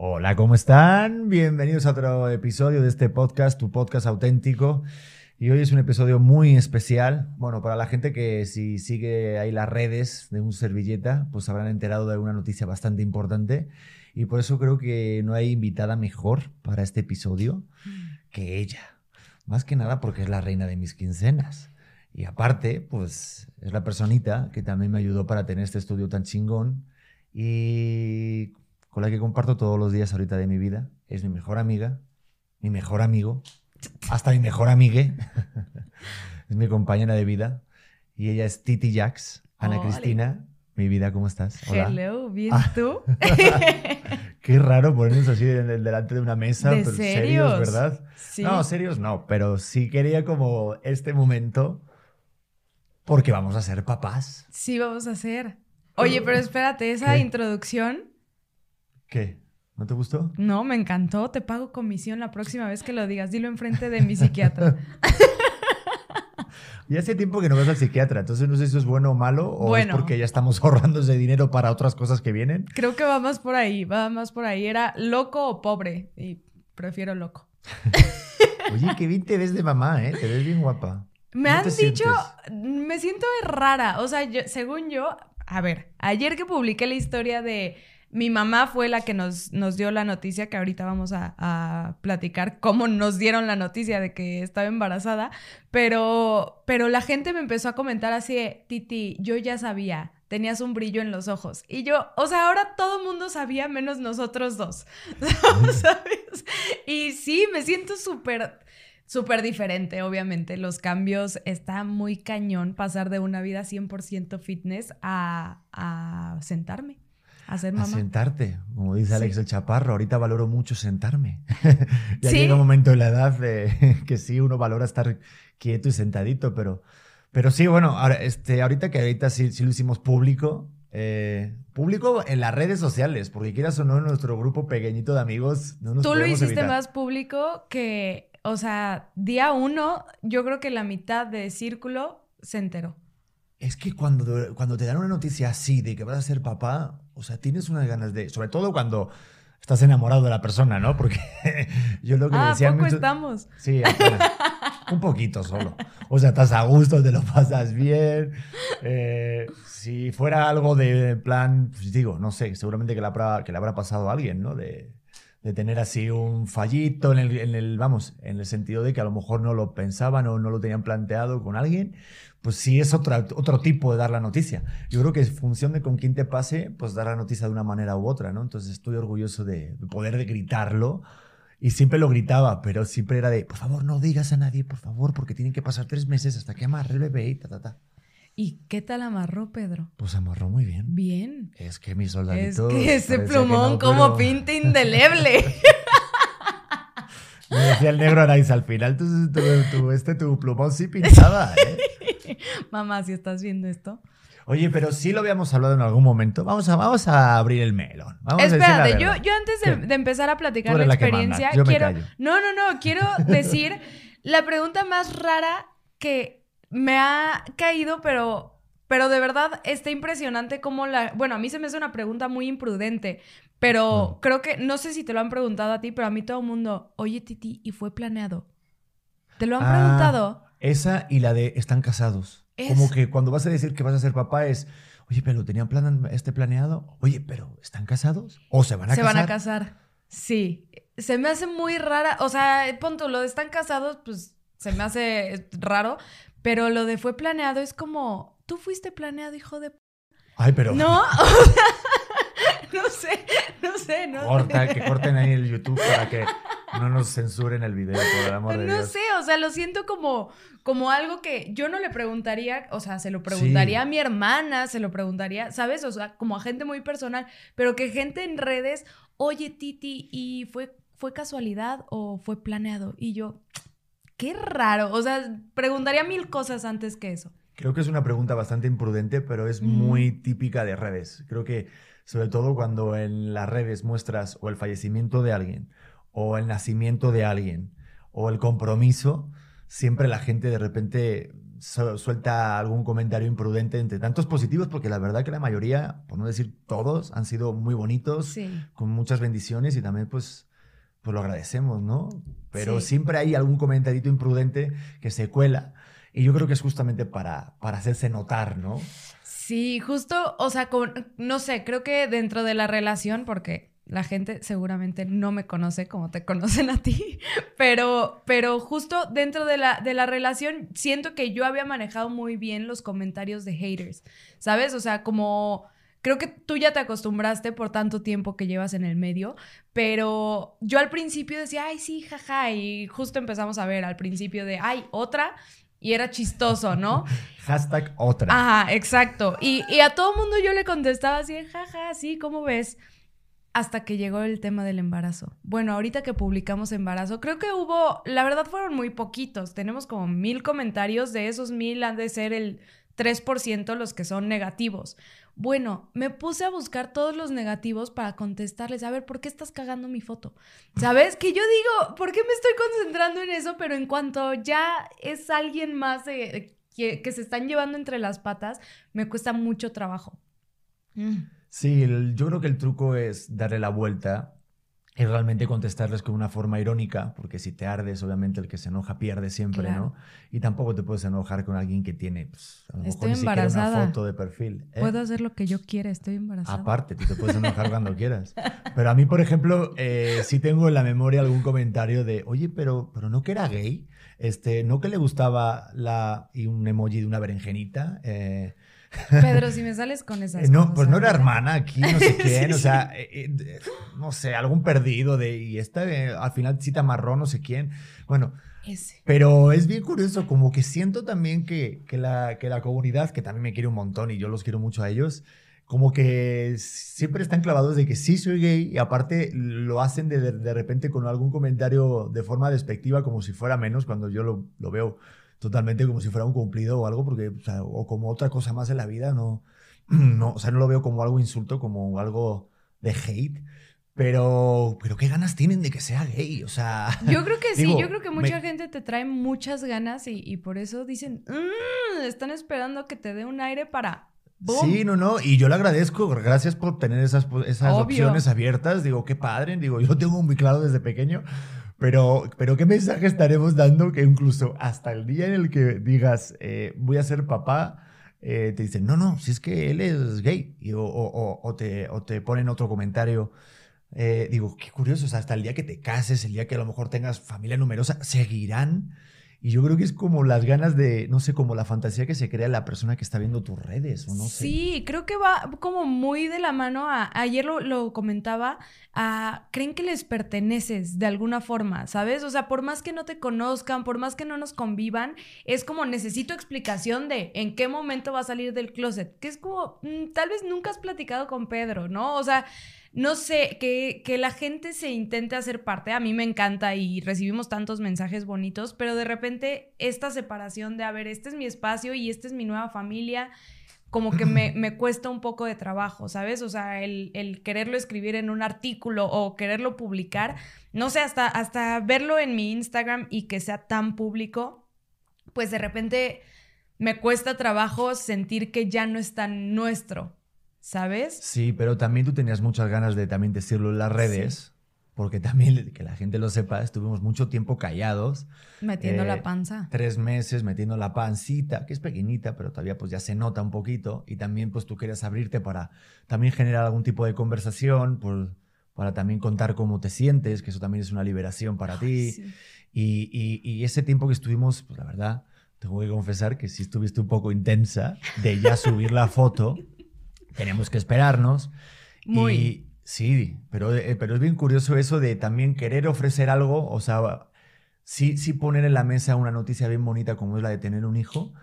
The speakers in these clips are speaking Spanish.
Hola, ¿cómo están? Bienvenidos a otro episodio de este podcast, tu podcast auténtico. Y hoy es un episodio muy especial. Bueno, para la gente que si sigue ahí las redes de un servilleta, pues habrán enterado de una noticia bastante importante. Y por eso creo que no hay invitada mejor para este episodio que ella. Más que nada porque es la reina de mis quincenas. Y aparte, pues es la personita que también me ayudó para tener este estudio tan chingón y con la que comparto todos los días ahorita de mi vida. Es mi mejor amiga, mi mejor amigo, hasta mi mejor amigue. es mi compañera de vida y ella es Titi Jax, Ana. Cristina. Mi vida, ¿cómo estás? Hola. Hello, ¿bien Ah. tú? Qué raro ponernos así de- de- delante de una mesa, ¿De pero serios, serios? ¿verdad? Sí. No, serios no, pero sí quería como este momento porque vamos a ser papás. Sí, vamos a hacer. Oye, pero espérate, esa ¿Qué? introducción, ¿Qué? ¿No te gustó? no, me encantó. Te pago comisión la próxima vez que lo digas. Dilo enfrente de mi psiquiatra. Ya hace tiempo que no vas al psiquiatra, entonces no sé si eso es bueno o malo o Bueno. es porque ya estamos ahorrando ese dinero para otras cosas que vienen. Creo que va más por ahí, va más por ahí. Era loco o pobre. Y prefiero loco. Oye, qué bien te ves de mamá, ¿eh? Te ves bien guapa. Me ¿Cómo han dicho, sientes? me siento rara. O sea, yo- según yo, a ver, ayer que publiqué la historia de mi mamá fue la que nos, nos dio la noticia, que ahorita vamos a, platicar cómo nos dieron la noticia de que estaba embarazada, pero, pero la gente me empezó a comentar así, Titi, yo ya sabía. Tenías un brillo en los ojos. Y yo, o sea, ahora todo mundo sabía menos nosotros dos. Y sí, me siento súper súper diferente, obviamente. Los cambios está muy cañón pasar de una vida 100% fitness a, a sentarme, a ser A mamá. sentarte, como dice Alex Sí. el Chaparro, ahorita valoro mucho sentarme. ya Sí. llega un momento en la edad de que sí, uno valora estar quieto y sentadito, pero, pero sí, bueno, ahora, este, ahorita que ahorita sí, sí lo hicimos público, eh, público en las redes sociales, porque quieras o no, en nuestro grupo pequeñito de amigos, no nos Tú lo hiciste evitar. más público que, o sea, día uno, yo creo que la mitad de círculo se enteró. Es que cuando, cuando te dan una noticia así de que vas a ser papá, o sea, tienes unas ganas de, sobre todo cuando estás enamorado de la persona, ¿no? Porque yo lo que Ah, ¿a decía poco estamos? Sí, apenas. un poquito solo. O sea, estás a gusto, te lo pasas bien. Eh, si fuera algo de plan, pues digo, no sé, seguramente que le habrá, que le habrá pasado a alguien, ¿no? De, de tener así un fallito en el, en el, vamos, en el sentido de que a lo mejor no lo pensaban o no lo tenían planteado con alguien, pues sí es otra, otro tipo de dar la noticia. Yo creo que en función de con quién te pase, pues dar la noticia de una manera u otra, ¿no? Entonces estoy orgulloso de poder de gritarlo. Y siempre lo gritaba, pero siempre era de, por favor, no digas a nadie, por favor, porque tienen que pasar tres meses hasta que amarre el bebé y ta, ta, ta. ¿Y qué tal amarró Pedro? Pues amarró muy bien. Bien. Es que mi Es soldadito... que ese que plumón no, como pero- pinta indeleble. Me decía el negro Araiz, al final tu- este, tu plumón sí pintaba, ¿eh? Mamá, si estás viendo esto. Oye, pero sí lo habíamos hablado en algún momento. Vamos a, vamos a abrir el melón. Vamos a Espérate, yo, yo antes de, empezar a platicar la experiencia, yo quiero. No, no, no, quiero decir la pregunta más rara que me ha caído, pero, pero de verdad está impresionante cómo la. Bueno, a mí se me hace una pregunta muy imprudente, pero Mm. creo que, no sé si te lo han preguntado a ti, pero a mí todo el mundo, oye, Titi, ¿y fue planeado? ¿Te lo han Ah, preguntado? Esa y la de están casados. Es- Como que cuando vas a decir que vas a ser papá es, oye, pero tenían plan, este planeado. Oye, pero ¿están casados? ¿O se van a Se casar? van a casar. Sí. Se me hace muy rara. O sea, punto, lo de están casados, pues se me hace raro. Pero lo de fue planeado es como, tú fuiste planeado, hijo de... p-". Ay, pero No, o sea, no sé, no sé, no corta, que corten ahí el YouTube para que no nos censuren el video, por el amor de No Dios. sé, o sea, lo siento como, como algo que yo no le preguntaría, o sea, se lo preguntaría Sí. a mi hermana, se lo preguntaría, ¿sabes? O sea, como a gente muy personal, pero que gente en redes, oye, Titi, ¿y fue, fue casualidad o fue planeado? Y yo, qué raro, o sea, preguntaría mil cosas antes que eso. Creo que es una pregunta bastante imprudente, pero es Mm. muy típica de redes. Creo que sobre todo cuando en las redes muestras o el fallecimiento de alguien, o el nacimiento de alguien, o el compromiso, siempre la gente de repente suelta algún comentario imprudente entre tantos positivos, porque la verdad que la mayoría, por no decir todos, han sido muy bonitos, con muchas bendiciones y también pues, pues lo agradecemos, ¿no? Pero siempre hay algún comentarito imprudente que se cuela y yo creo que es justamente para, para hacerse notar, ¿no? Sí, justo, o sea, no sé, creo que dentro de la relación, porque la gente seguramente no me conoce como te conocen a ti, pero, pero justo dentro de la, de la relación siento que yo había manejado muy bien los comentarios de haters, ¿sabes? O sea, como creo que tú ya te acostumbraste por tanto tiempo que llevas en el medio, pero yo al principio decía, ay, sí, jaja, y justo empezamos a ver al principio de, ay, otra, y era chistoso, ¿no? Hashtag otra. Ajá, exacto. Y, y a todo mundo yo le contestaba así, jaja, sí, ¿cómo ves? Hasta que llegó el tema del embarazo. Bueno, ahorita que publicamos embarazo, creo que hubo, la verdad fueron muy poquitos. Tenemos como mil comentarios, de esos mil han de ser el 3% los que son negativos. Bueno, me puse a buscar todos los negativos para contestarles, a ver, ¿por qué estás cagando mi foto? ¿Sabes? Que yo digo, ¿por qué me estoy concentrando en eso? Pero en cuanto ya es alguien más que, se están llevando entre las patas, me cuesta mucho trabajo. Mm. Sí, yo creo que el truco es darle la vuelta y realmente contestarles con una forma irónica, porque si te ardes, obviamente el que se enoja pierde siempre, ¿no? Y tampoco te puedes enojar con alguien que tiene, pues, a lo estoy mejor embarazada. una foto de perfil. ¿eh? Puedo hacer lo que yo quiera, estoy embarazada. Aparte, tú te puedes enojar cuando quieras. Pero a mí, por ejemplo, eh, sí tengo en la memoria algún comentario de, oye, pero, pero no que era gay, este, no que le gustaba la y un emoji de una berenjenita. Eh, Pedro, si me sales con esas eh, No, pues no era hermana aquí, no sé quién, o sea, eh, eh, no sé, algún perdido de, y esta al final cita marrón, no sé quién. Bueno, pero es bien curioso, como que siento también que, que, la, que la comunidad, que también me quiere un montón y yo los quiero mucho a ellos, como que siempre están clavados de que sí soy gay y aparte lo hacen de, de, repente con algún comentario de forma despectiva como si fuera menos cuando yo lo, lo veo totalmente como si fuera un cumplido o algo, porque, o, como otra cosa más en la vida, no, no, o sea, no lo veo como algo insulto, como algo de hate. Pero, pero qué ganas tienen de que sea gay, o sea. Yo creo que sí, yo creo que mucha gente te trae muchas ganas y, por eso dicen, mm, están esperando que te dé un aire para. Sí, no, no, y yo le agradezco, gracias por tener esas, esas opciones abiertas, digo, qué padre, digo, yo tengo muy claro desde pequeño, pero, pero ¿qué mensaje estaremos dando que incluso hasta el día en el que digas, eh, voy a ser papá, eh, te dicen, no, no, si es que él es gay, o, o, te, o te ponen otro comentario. Eh, digo, qué curioso, o sea, hasta el día que te cases, el día que a lo mejor tengas familia numerosa, seguirán y yo creo que es como las ganas de, no sé, como la fantasía que se crea la persona que está viendo tus redes, o no sé. Sí, creo que va como muy de la mano a, ayer lo, lo, comentaba, a, creen que les perteneces de alguna forma, ¿sabes? O sea, por más que no te conozcan, por más que no nos convivan, es como necesito explicación de en qué momento va a salir del closet, que es como, mm, tal vez nunca has platicado con Pedro, ¿no? O sea, no sé, que, que, la gente se intente hacer parte. A mí me encanta y recibimos tantos mensajes bonitos, pero de repente esta separación de, a ver, este es mi espacio y esta es mi nueva familia, como que me, me cuesta un poco de trabajo, ¿sabes? O sea, el, el, quererlo escribir en un artículo o quererlo publicar, no sé, hasta, hasta verlo en mi Instagram y que sea tan público, pues de repente me cuesta trabajo sentir que ya no es tan nuestro. ¿Sabes? Sí, pero también tú tenías muchas ganas de también decirlo en las redes. Porque también, que la gente lo sepa, estuvimos mucho tiempo callados. Metiendo la eh, panza. Tres meses metiendo la pancita, que es pequeñita, pero todavía pues ya se nota un poquito. Y también pues tú querías abrirte para también generar algún tipo de conversación, por, para también contar cómo te sientes, que eso también es una liberación para ti. Y, y, y, ese tiempo que estuvimos, pues la verdad, tengo que confesar que sí estuviste un poco intensa de ya subir la foto. tenemos que esperarnos. Muy. Y, sí, pero, eh, pero es bien curioso eso de también querer ofrecer algo, o sea, sí, sí poner en la mesa una noticia bien bonita como es la de tener un hijo,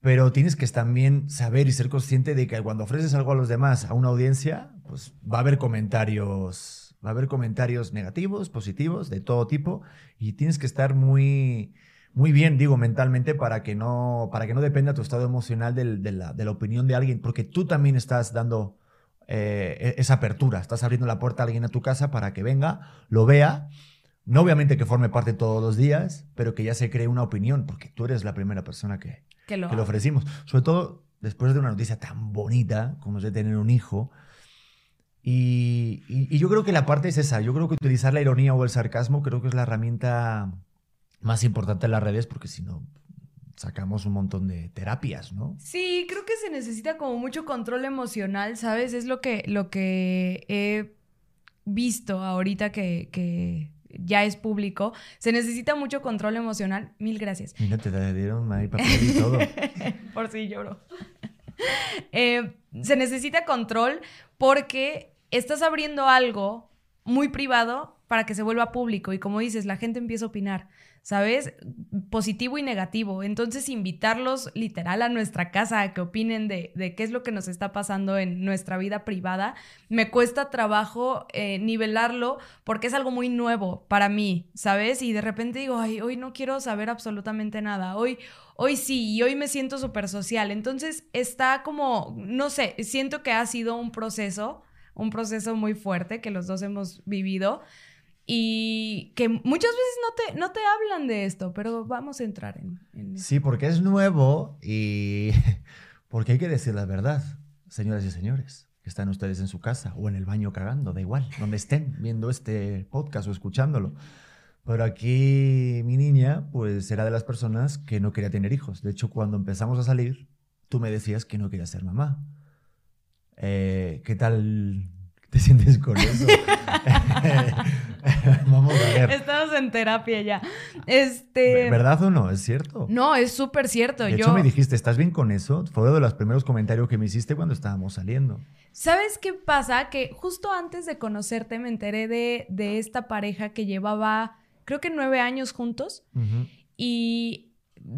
pero tienes que también saber y ser consciente de que cuando ofreces algo a los demás, a una audiencia, pues va a haber comentarios, va a haber comentarios negativos, positivos, de todo tipo, y tienes que estar muy muy bien, digo, mentalmente, para que no, para que no dependa tu estado emocional de, la, de, la, opinión de alguien, porque tú también estás dando eh, e, esa apertura, estás abriendo la puerta a alguien a tu casa para que venga, lo vea, no obviamente que forme parte todos los días, pero que ya se cree una opinión, porque tú eres la primera persona que, que lo, que lo ofrecimos. Sobre todo después de una noticia tan bonita como es de tener un hijo. Y, y- y yo creo que la parte es esa. Yo creo que utilizar la ironía o el sarcasmo creo que es la herramienta más importante las redes porque si no sacamos un montón de terapias, ¿no? Sí, creo que se necesita como mucho control emocional, ¿sabes? Es lo que, lo que he visto ahorita que, que ya es público. Se necesita mucho control emocional. Mil gracias. Mira, te dieron ahí papel y todo. Por si lloro. Eh, se necesita control porque estás abriendo algo muy privado para que se vuelva público y como dices, la gente empieza a opinar, ¿sabes? Positivo y negativo. Entonces, invitarlos literal a nuestra casa a que opinen de, de qué es lo que nos está pasando en nuestra vida privada, me cuesta trabajo eh, nivelarlo porque es algo muy nuevo para mí, ¿sabes? Y de repente digo, ay, hoy no quiero saber absolutamente nada, hoy, hoy sí, y hoy me siento súper social. Entonces, está como, no sé, siento que ha sido un proceso, un proceso muy fuerte que los dos hemos vivido y que muchas veces no te, no te hablan de esto, pero vamos a entrar en, en. Sí, porque es nuevo y porque hay que decir la verdad, señoras y señores, que están ustedes en su casa o en el baño cagando, da igual, donde estén viendo este podcast o escuchándolo. Pero aquí mi niña, pues era de las personas que no quería tener hijos. De hecho, cuando empezamos a salir, tú me decías que no querías ser mamá. Eh, ¿Qué tal te sientes con eso? Vamos a ver. Estamos en terapia ya. Este. ¿Verdad o no? ¿Es cierto? No, es súper cierto. De Yo, hecho, me dijiste, ¿estás bien con eso? Fue uno de los primeros comentarios que me hiciste cuando estábamos saliendo. ¿Sabes qué pasa? Que justo antes de conocerte me enteré de, de esta pareja que llevaba, creo que nueve años juntos y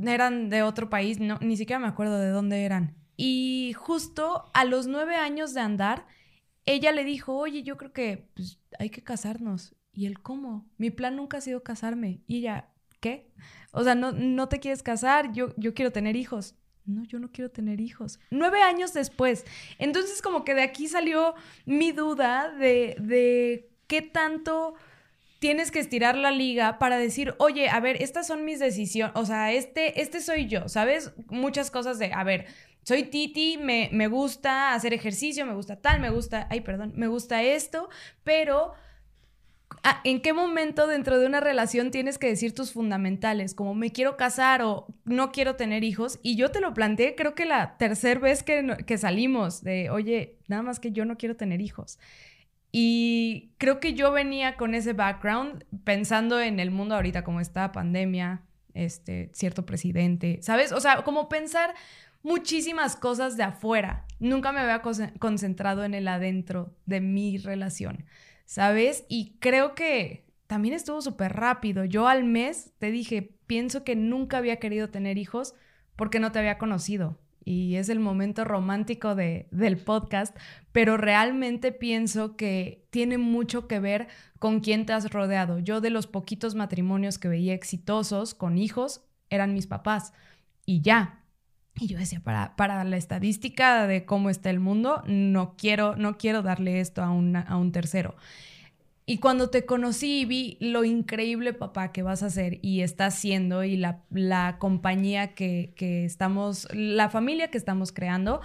eran de otro país, no, ni siquiera me acuerdo de dónde eran. Y justo a los nueve años de andar, ella le dijo, oye, yo creo que pues, hay que casarnos. ¿Y él cómo? Mi plan nunca ha sido casarme. Y ella, ¿qué? O sea, no, no te quieres casar, yo, yo quiero tener hijos. No, yo no quiero tener hijos. Nueve años después. Entonces, como que de aquí salió mi duda de, de qué tanto tienes que estirar la liga para decir, oye, a ver, estas son mis decisiones, o sea, este, este soy yo, ¿sabes? Muchas cosas de, a ver, soy Titi, me, me gusta hacer ejercicio, me gusta tal, me gusta, ay, perdón, me gusta esto, pero ah, ¿en qué momento dentro de una relación tienes que decir tus fundamentales? Como me quiero casar o no quiero tener hijos. Y yo te lo planteé, creo que la tercera vez que, que salimos, de, oye, nada más que yo no quiero tener hijos. Y creo que yo venía con ese background pensando en el mundo ahorita, como está pandemia, este, cierto presidente, ¿sabes? O sea, como pensar muchísimas cosas de afuera. Nunca me había concentrado en el adentro de mi relación, ¿sabes? Y creo que también estuvo súper rápido. Yo al mes te dije, pienso que nunca había querido tener hijos porque no te había conocido. Y es el momento romántico de, del podcast, pero realmente pienso que tiene mucho que ver con quién te has rodeado. Yo de los poquitos matrimonios que veía exitosos con hijos eran mis papás y ya. Y yo decía, para, para la estadística de cómo está el mundo, no quiero, no quiero darle esto a, a un tercero. Y cuando te conocí y vi lo increíble, papá, que vas a hacer y estás haciendo y la, la compañía que, que estamos, la familia que estamos creando,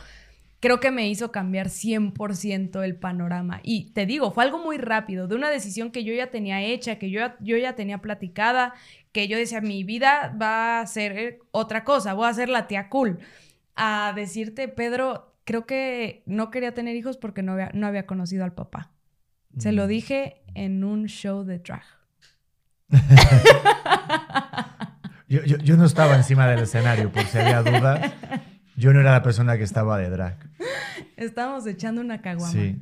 creo que me hizo cambiar 100% el panorama. Y te digo, fue algo muy rápido, de una decisión que yo ya tenía hecha, que yo, yo ya tenía platicada, que yo decía, mi vida va a ser eh, otra cosa, voy a ser la tía cool. A decirte, Pedro, creo que no quería tener hijos porque no había, no había conocido al papá. Se lo Mm. dije en un show de drag. Yo, yo- yo no estaba encima del escenario, por si había duda. Yo no era la persona que estaba de drag. Estábamos echando una caguama. Sí.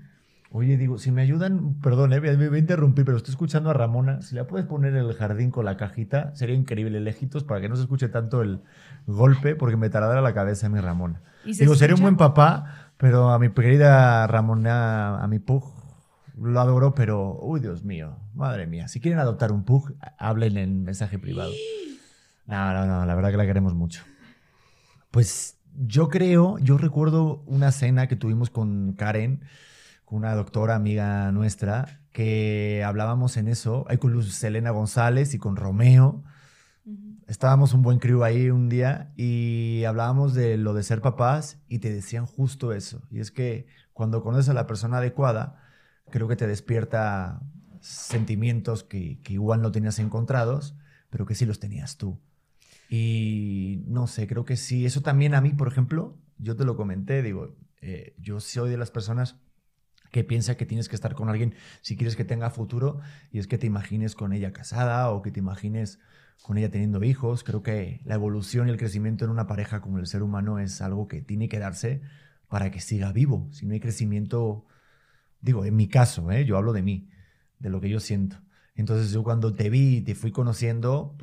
Oye, digo, si me ayudan, perdón, eh, me voy a interrumpir, pero estoy escuchando a Ramona. Si la puedes poner en el jardín con la cajita, sería increíble, lejitos, para que no se escuche tanto el golpe, porque me taladra la cabeza mi Ramona. Y se Digo, sería un buen papá, pero a mi querida Ramona, a mi Pug, lo adoro, pero, uy, Dios mío, madre mía. Si quieren adoptar un Pug, hablen en mensaje privado. No, no, no, la verdad que la queremos mucho. Pues yo creo, yo recuerdo una cena que tuvimos con Karen, con una doctora amiga nuestra, que hablábamos en eso, ahí con Luz Selena González y con Romeo. Estábamos un buen crew ahí un día y hablábamos de lo de ser papás y te decían justo eso. Y es que cuando conoces a la persona adecuada, creo que te despierta sentimientos que, que igual no tenías encontrados, pero que sí los tenías tú. Y no sé, creo que sí. Eso también a mí, por ejemplo, yo te lo comenté, digo, eh, yo soy de las personas que piensa que tienes que estar con alguien si quieres que tenga futuro y es que te imagines con ella casada o que te imagines con ella teniendo hijos. Creo que la evolución y el crecimiento en una pareja como el ser humano es algo que tiene que darse para que siga vivo. Si no hay crecimiento, digo, en mi caso, ¿eh? yo hablo de mí, de lo que yo siento. Entonces yo cuando te vi y te fui conociendo,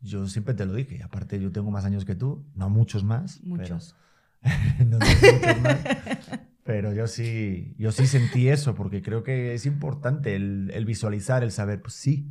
yo siempre te lo dije. Aparte yo tengo más años que tú, no muchos más. Muchos. Pero, no muchos más. Pero yo sí, yo sí sentí eso, porque creo que es importante el, el visualizar, el saber, pues sí,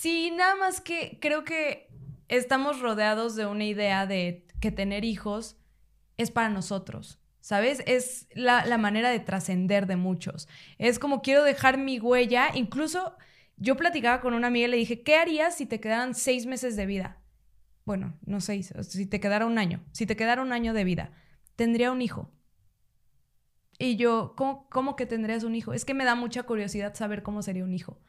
Sí, nada más que creo que estamos rodeados de una idea de que tener hijos es para nosotros. ¿Sabes? Es la, la manera de trascender de muchos. Es como quiero dejar mi huella. Incluso yo platicaba con una amiga y le dije, ¿qué harías si te quedaran seis meses de vida? Bueno, no seis, si te quedara un año. Si te quedara un año de vida, tendría un hijo. Y yo, ¿cómo, ¿cómo que tendrías un hijo? Es que me da mucha curiosidad saber cómo sería un hijo.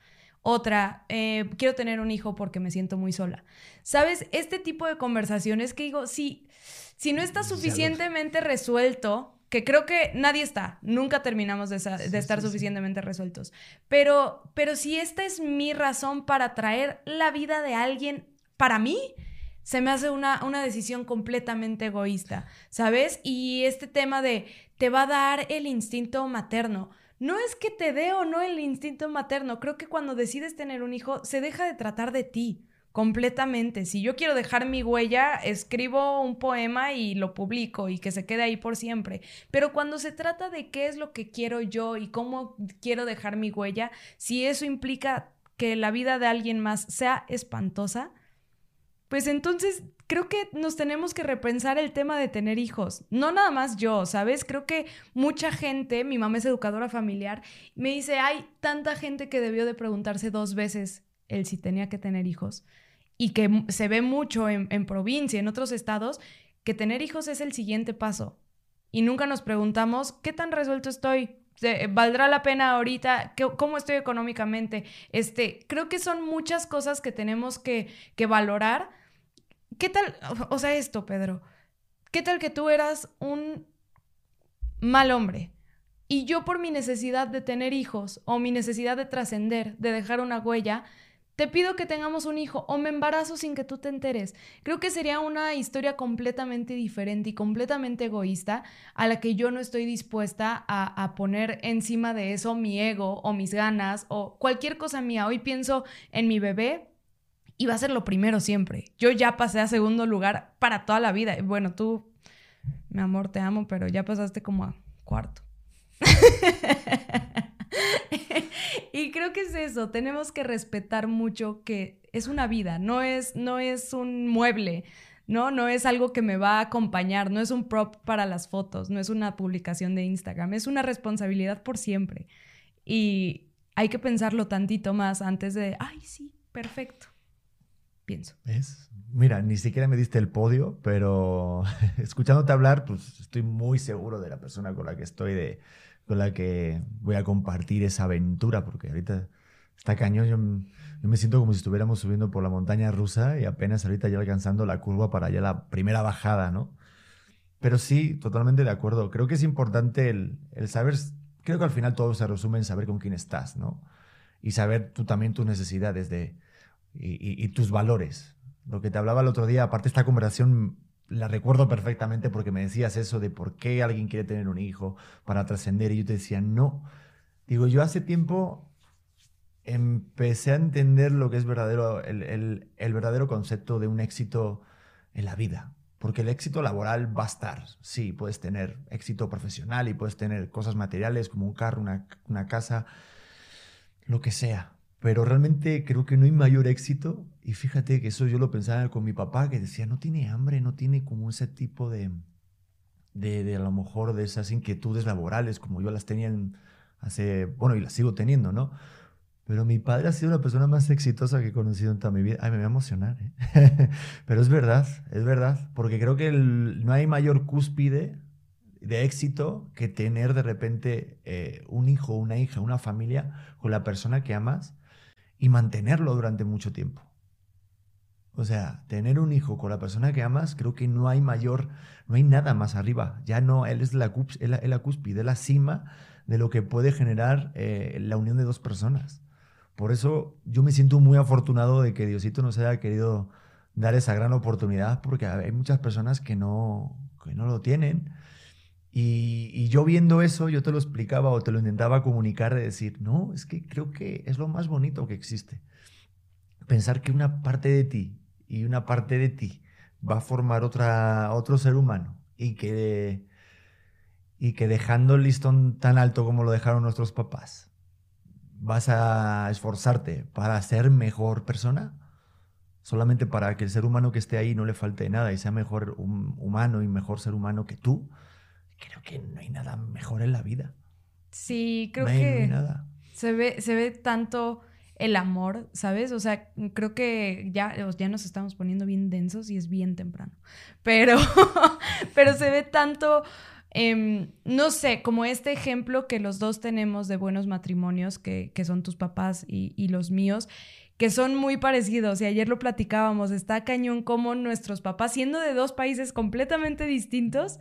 Otra, eh, quiero tener un hijo porque me siento muy sola. ¿Sabes? Este tipo de conversaciones que digo, si, si no está suficientemente resuelto, que creo que nadie está, nunca terminamos de, esa- de Sí, estar sí, sí. suficientemente resueltos, pero, pero si esta es mi razón para traer la vida de alguien para mí, se me hace una, una decisión completamente egoísta, ¿sabes? Y este tema de te va a dar el instinto materno. No es que te dé o no el instinto materno, creo que cuando decides tener un hijo se deja de tratar de ti completamente. Si yo quiero dejar mi huella, escribo un poema y lo publico y que se quede ahí por siempre. Pero cuando se trata de qué es lo que quiero yo y cómo quiero dejar mi huella, si eso implica que la vida de alguien más sea espantosa, pues entonces creo que nos tenemos que repensar el tema de tener hijos. No nada más yo, ¿sabes? Creo que mucha gente, mi mamá es educadora familiar, me dice, hay tanta gente que debió de preguntarse dos veces el si tenía que tener hijos. Y que se ve mucho en, en provincia, en otros estados, que tener hijos es el siguiente paso. Y nunca nos preguntamos, ¿qué tan resuelto estoy? ¿Se- ¿Valdrá la pena ahorita? ¿Qué- ¿Cómo estoy económicamente? Este, creo que son muchas cosas que tenemos que, que valorar. ¿Qué tal? O sea, esto, Pedro. ¿Qué tal que tú eras un mal hombre? Y yo por mi necesidad de tener hijos o mi necesidad de trascender, de dejar una huella, te pido que tengamos un hijo o me embarazo sin que tú te enteres. Creo que sería una historia completamente diferente y completamente egoísta a la que yo no estoy dispuesta a, a poner encima de eso mi ego o mis ganas o cualquier cosa mía. Hoy pienso en mi bebé y va a ser lo primero siempre. Yo ya pasé a segundo lugar para toda la vida. Bueno, tú, mi amor, te amo, pero ya pasaste como a cuarto. y creo que es eso, tenemos que respetar mucho que es una vida, no es, no es un mueble, ¿no? No es algo que me va a acompañar, no es un prop para las fotos, no es una publicación de Instagram, es una responsabilidad por siempre. Y hay que pensarlo tantito más antes de, ay, sí, perfecto. Pienso. Mira, ni siquiera me diste el podio, pero escuchándote hablar, pues estoy muy seguro de la persona con la que estoy, de, con la que voy a compartir esa aventura, porque ahorita está cañón. Yo, yo me siento como si estuviéramos subiendo por la montaña rusa y apenas ahorita ya alcanzando la curva para ya la primera bajada, ¿no? Pero sí, totalmente de acuerdo. Creo que es importante el, el saber, creo que al final todo se resume en saber con quién estás, ¿no? Y saber tú también tus necesidades de, y, tus valores. Lo que te hablaba el otro día, aparte esta conversación la recuerdo perfectamente porque me decías eso de por qué alguien quiere tener un hijo para trascender y yo te decía, no. Digo, yo hace tiempo empecé a entender lo que es verdadero, el, el- el verdadero concepto de un éxito en la vida. Porque el éxito laboral va a estar. Sí, puedes tener éxito profesional y puedes tener cosas materiales como un carro, una, una casa, lo que sea. Pero realmente creo que no hay mayor éxito. Y fíjate que eso yo lo pensaba con mi papá, que decía, no tiene hambre, no tiene como ese tipo de, de, de a lo mejor de esas inquietudes laborales como yo las tenía en- hace, bueno, y las sigo teniendo, ¿no? Pero mi padre ha sido la persona más exitosa que he conocido en toda mi vida. Ay, me voy a emocionar, ¿eh? Pero es verdad, es verdad. Porque creo que el- no hay mayor cúspide de éxito que tener de repente eh, un hijo, una hija, una familia con la persona que amas y mantenerlo durante mucho tiempo. O sea, tener un hijo con la persona que amas, creo que no hay mayor, no hay nada más arriba. Ya no, él es la, cúspide, la cima de lo que puede generar eh, la unión de dos personas. Por eso yo me siento muy afortunado de que Diosito nos haya querido dar esa gran oportunidad, porque hay muchas personas que no, que no lo tienen. Y, yo viendo eso, yo te lo explicaba o te lo intentaba comunicar de decir, no, es que creo que es lo más bonito que existe. Pensar que una parte de ti y una parte de ti va a formar otra, otro ser humano y que, y que dejando el listón tan alto como lo dejaron nuestros papás, vas a esforzarte para ser mejor persona, solamente para que el ser humano que esté ahí no le falte nada y sea mejor hum- humano y mejor ser humano que tú, creo que no hay nada mejor en la vida. Sí, creo no, hay, no que hay nada. se ve, se ve tanto el amor, ¿sabes? O sea, creo que ya, ya nos estamos poniendo bien densos y es bien temprano. Pero, pero se ve tanto, em, no sé, como este ejemplo que los dos tenemos de buenos matrimonios, que, que son tus papás y, y los míos, que son muy parecidos. Y ayer lo platicábamos, está cañón como nuestros papás, siendo de dos países completamente distintos,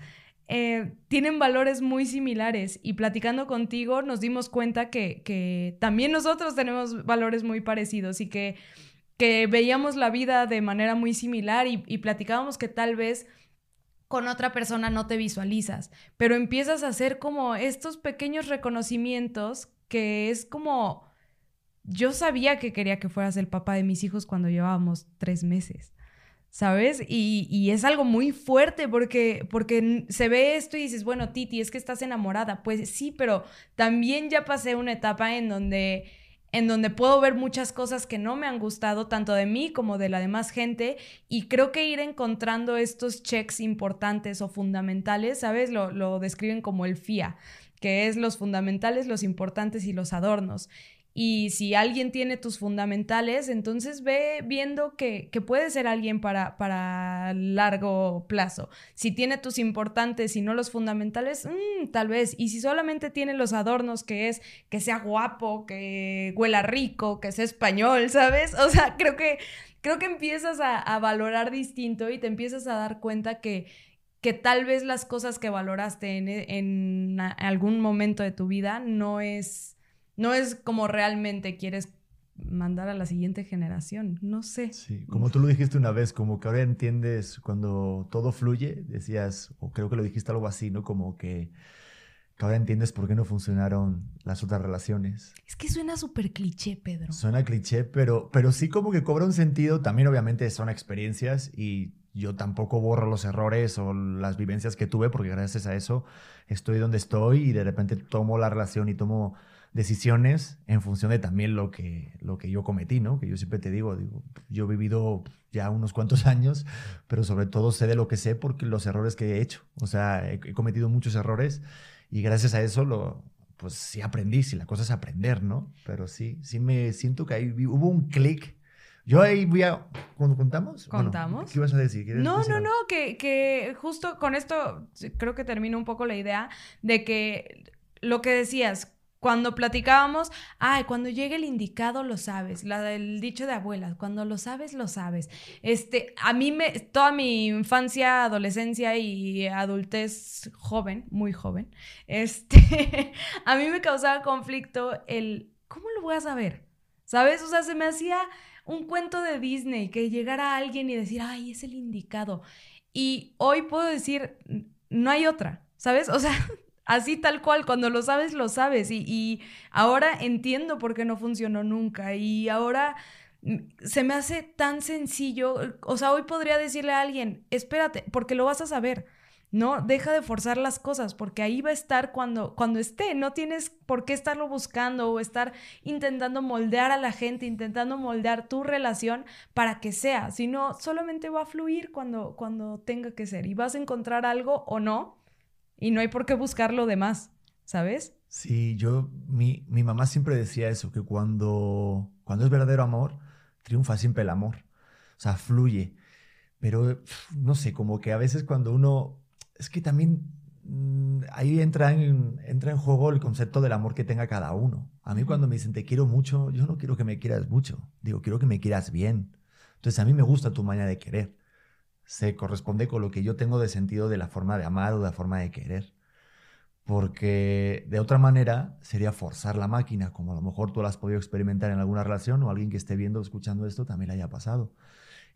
eh, tienen valores muy similares y platicando contigo nos dimos cuenta que, que también nosotros tenemos valores muy parecidos y que, que veíamos la vida de manera muy similar y, y platicábamos que tal vez con otra persona no te visualizas, pero empiezas a hacer como estos pequeños reconocimientos que es como, yo sabía que quería que fueras el papá de mis hijos cuando llevábamos tres meses. ¿Sabes? Y, y, es algo muy fuerte porque, porque se ve esto y dices, bueno, Titi, es que estás enamorada. Pues sí, pero también ya pasé una etapa en donde, en donde puedo ver muchas cosas que no me han gustado, tanto de mí como de la demás gente. Y creo que ir encontrando estos checks importantes o fundamentales, ¿sabes? Lo, lo describen como el FIA, que es los fundamentales, los importantes y los adornos. Y si alguien tiene tus fundamentales, entonces ve viendo que, que puede ser alguien para, para largo plazo. Si tiene tus importantes y no los fundamentales, mmm, tal vez. Y si solamente tiene los adornos, que es que sea guapo, que huela rico, que sea español, ¿sabes? O sea, creo que, creo que empiezas a, a valorar distinto y te empiezas a dar cuenta que, que tal vez las cosas que valoraste en, en algún momento de tu vida no es no es como realmente quieres mandar a la siguiente generación, no sé. Sí, como tú lo dijiste una vez, como que ahora entiendes cuando todo fluye, decías, o creo que lo dijiste algo así, ¿no? Como que, que ahora entiendes por qué no funcionaron las otras relaciones. Es que suena súper cliché, Pedro. Suena cliché, pero, pero sí como que cobra un sentido, también obviamente son experiencias y yo tampoco borro los errores o las vivencias que tuve porque gracias a eso estoy donde estoy y de repente tomo la relación y tomo decisiones en función de también lo que, lo que yo cometí, ¿no? Que yo siempre te digo, digo, yo he vivido ya unos cuantos años, pero sobre todo sé de lo que sé porque los errores que he hecho. O sea, he, he cometido muchos errores y gracias a eso lo, pues sí aprendí, si la cosa es aprender, ¿no? Pero sí, sí me siento que ahí hubo un clic. Yo ahí voy a... ¿Cuándo contamos? ¿Contamos? Bueno, ¿Qué ibas a decir? No, decir no, no, que, que justo con esto creo que termina un poco la idea de que lo que decías, cuando platicábamos, ay, cuando llegue el indicado lo sabes, la del dicho de abuelas, cuando lo sabes, lo sabes. Este, a mí me, toda mi infancia, adolescencia y adultez joven, muy joven, este, a mí me causaba conflicto el, ¿cómo lo voy a saber? ¿Sabes? O sea, se me hacía un cuento de Disney que llegara alguien y decir, ay, es el indicado. Y hoy puedo decir, no hay otra, ¿sabes? O sea, Así tal cual, cuando lo sabes, lo sabes. Y, ahora entiendo por qué no funcionó nunca. Y ahora mm, se me hace tan sencillo. O sea, hoy podría decirle a alguien, espérate, porque lo vas a saber. No, deja de forzar las cosas, porque ahí va a estar cuando, cuando esté. No tienes por qué estarlo buscando o estar intentando moldear a la gente, intentando moldear tu relación para que sea, sino solamente va a fluir cuando, cuando tenga que ser. Y vas a encontrar algo o no, y no hay por qué buscarlo de más, ¿sabes? Sí, yo, mi, mi mamá siempre decía eso, que cuando, cuando es verdadero amor, triunfa siempre el amor. O sea, fluye. Pero, no sé, como que a veces cuando uno es que también mm, ahí entra en, entra en juego el concepto del amor que tenga cada uno. A mí cuando me dicen te quiero mucho, yo no quiero que me quieras mucho, digo, quiero que me quieras bien. Entonces a mí me gusta tu manera de querer. Se corresponde con lo que yo tengo de sentido de la forma de amar o de la forma de querer. Porque de otra manera sería forzar la máquina, como a lo mejor tú lo has podido experimentar en alguna relación o alguien que esté viendo o escuchando esto también le haya pasado.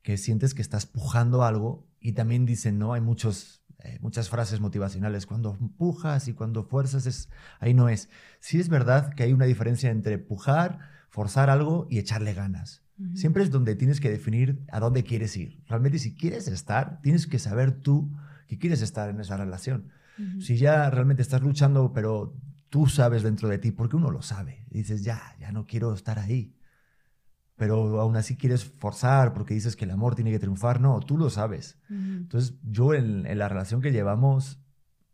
Que sientes que estás pujando algo y también dicen, no, hay muchos eh, muchas frases motivacionales. Cuando empujas y cuando fuerzas, es, ahí no es. Sí es verdad que hay una diferencia entre empujar, forzar algo y echarle ganas. Siempre es donde tienes que definir a dónde quieres ir. Realmente si quieres estar, tienes que saber tú que quieres estar en esa relación. Si ya realmente estás luchando, pero tú sabes dentro de ti, porque uno lo sabe, dices, ya, ya no quiero estar ahí pero aún así quieres forzar porque dices que el amor tiene que triunfar. No, tú lo sabes. Entonces, yo en, la relación que llevamos,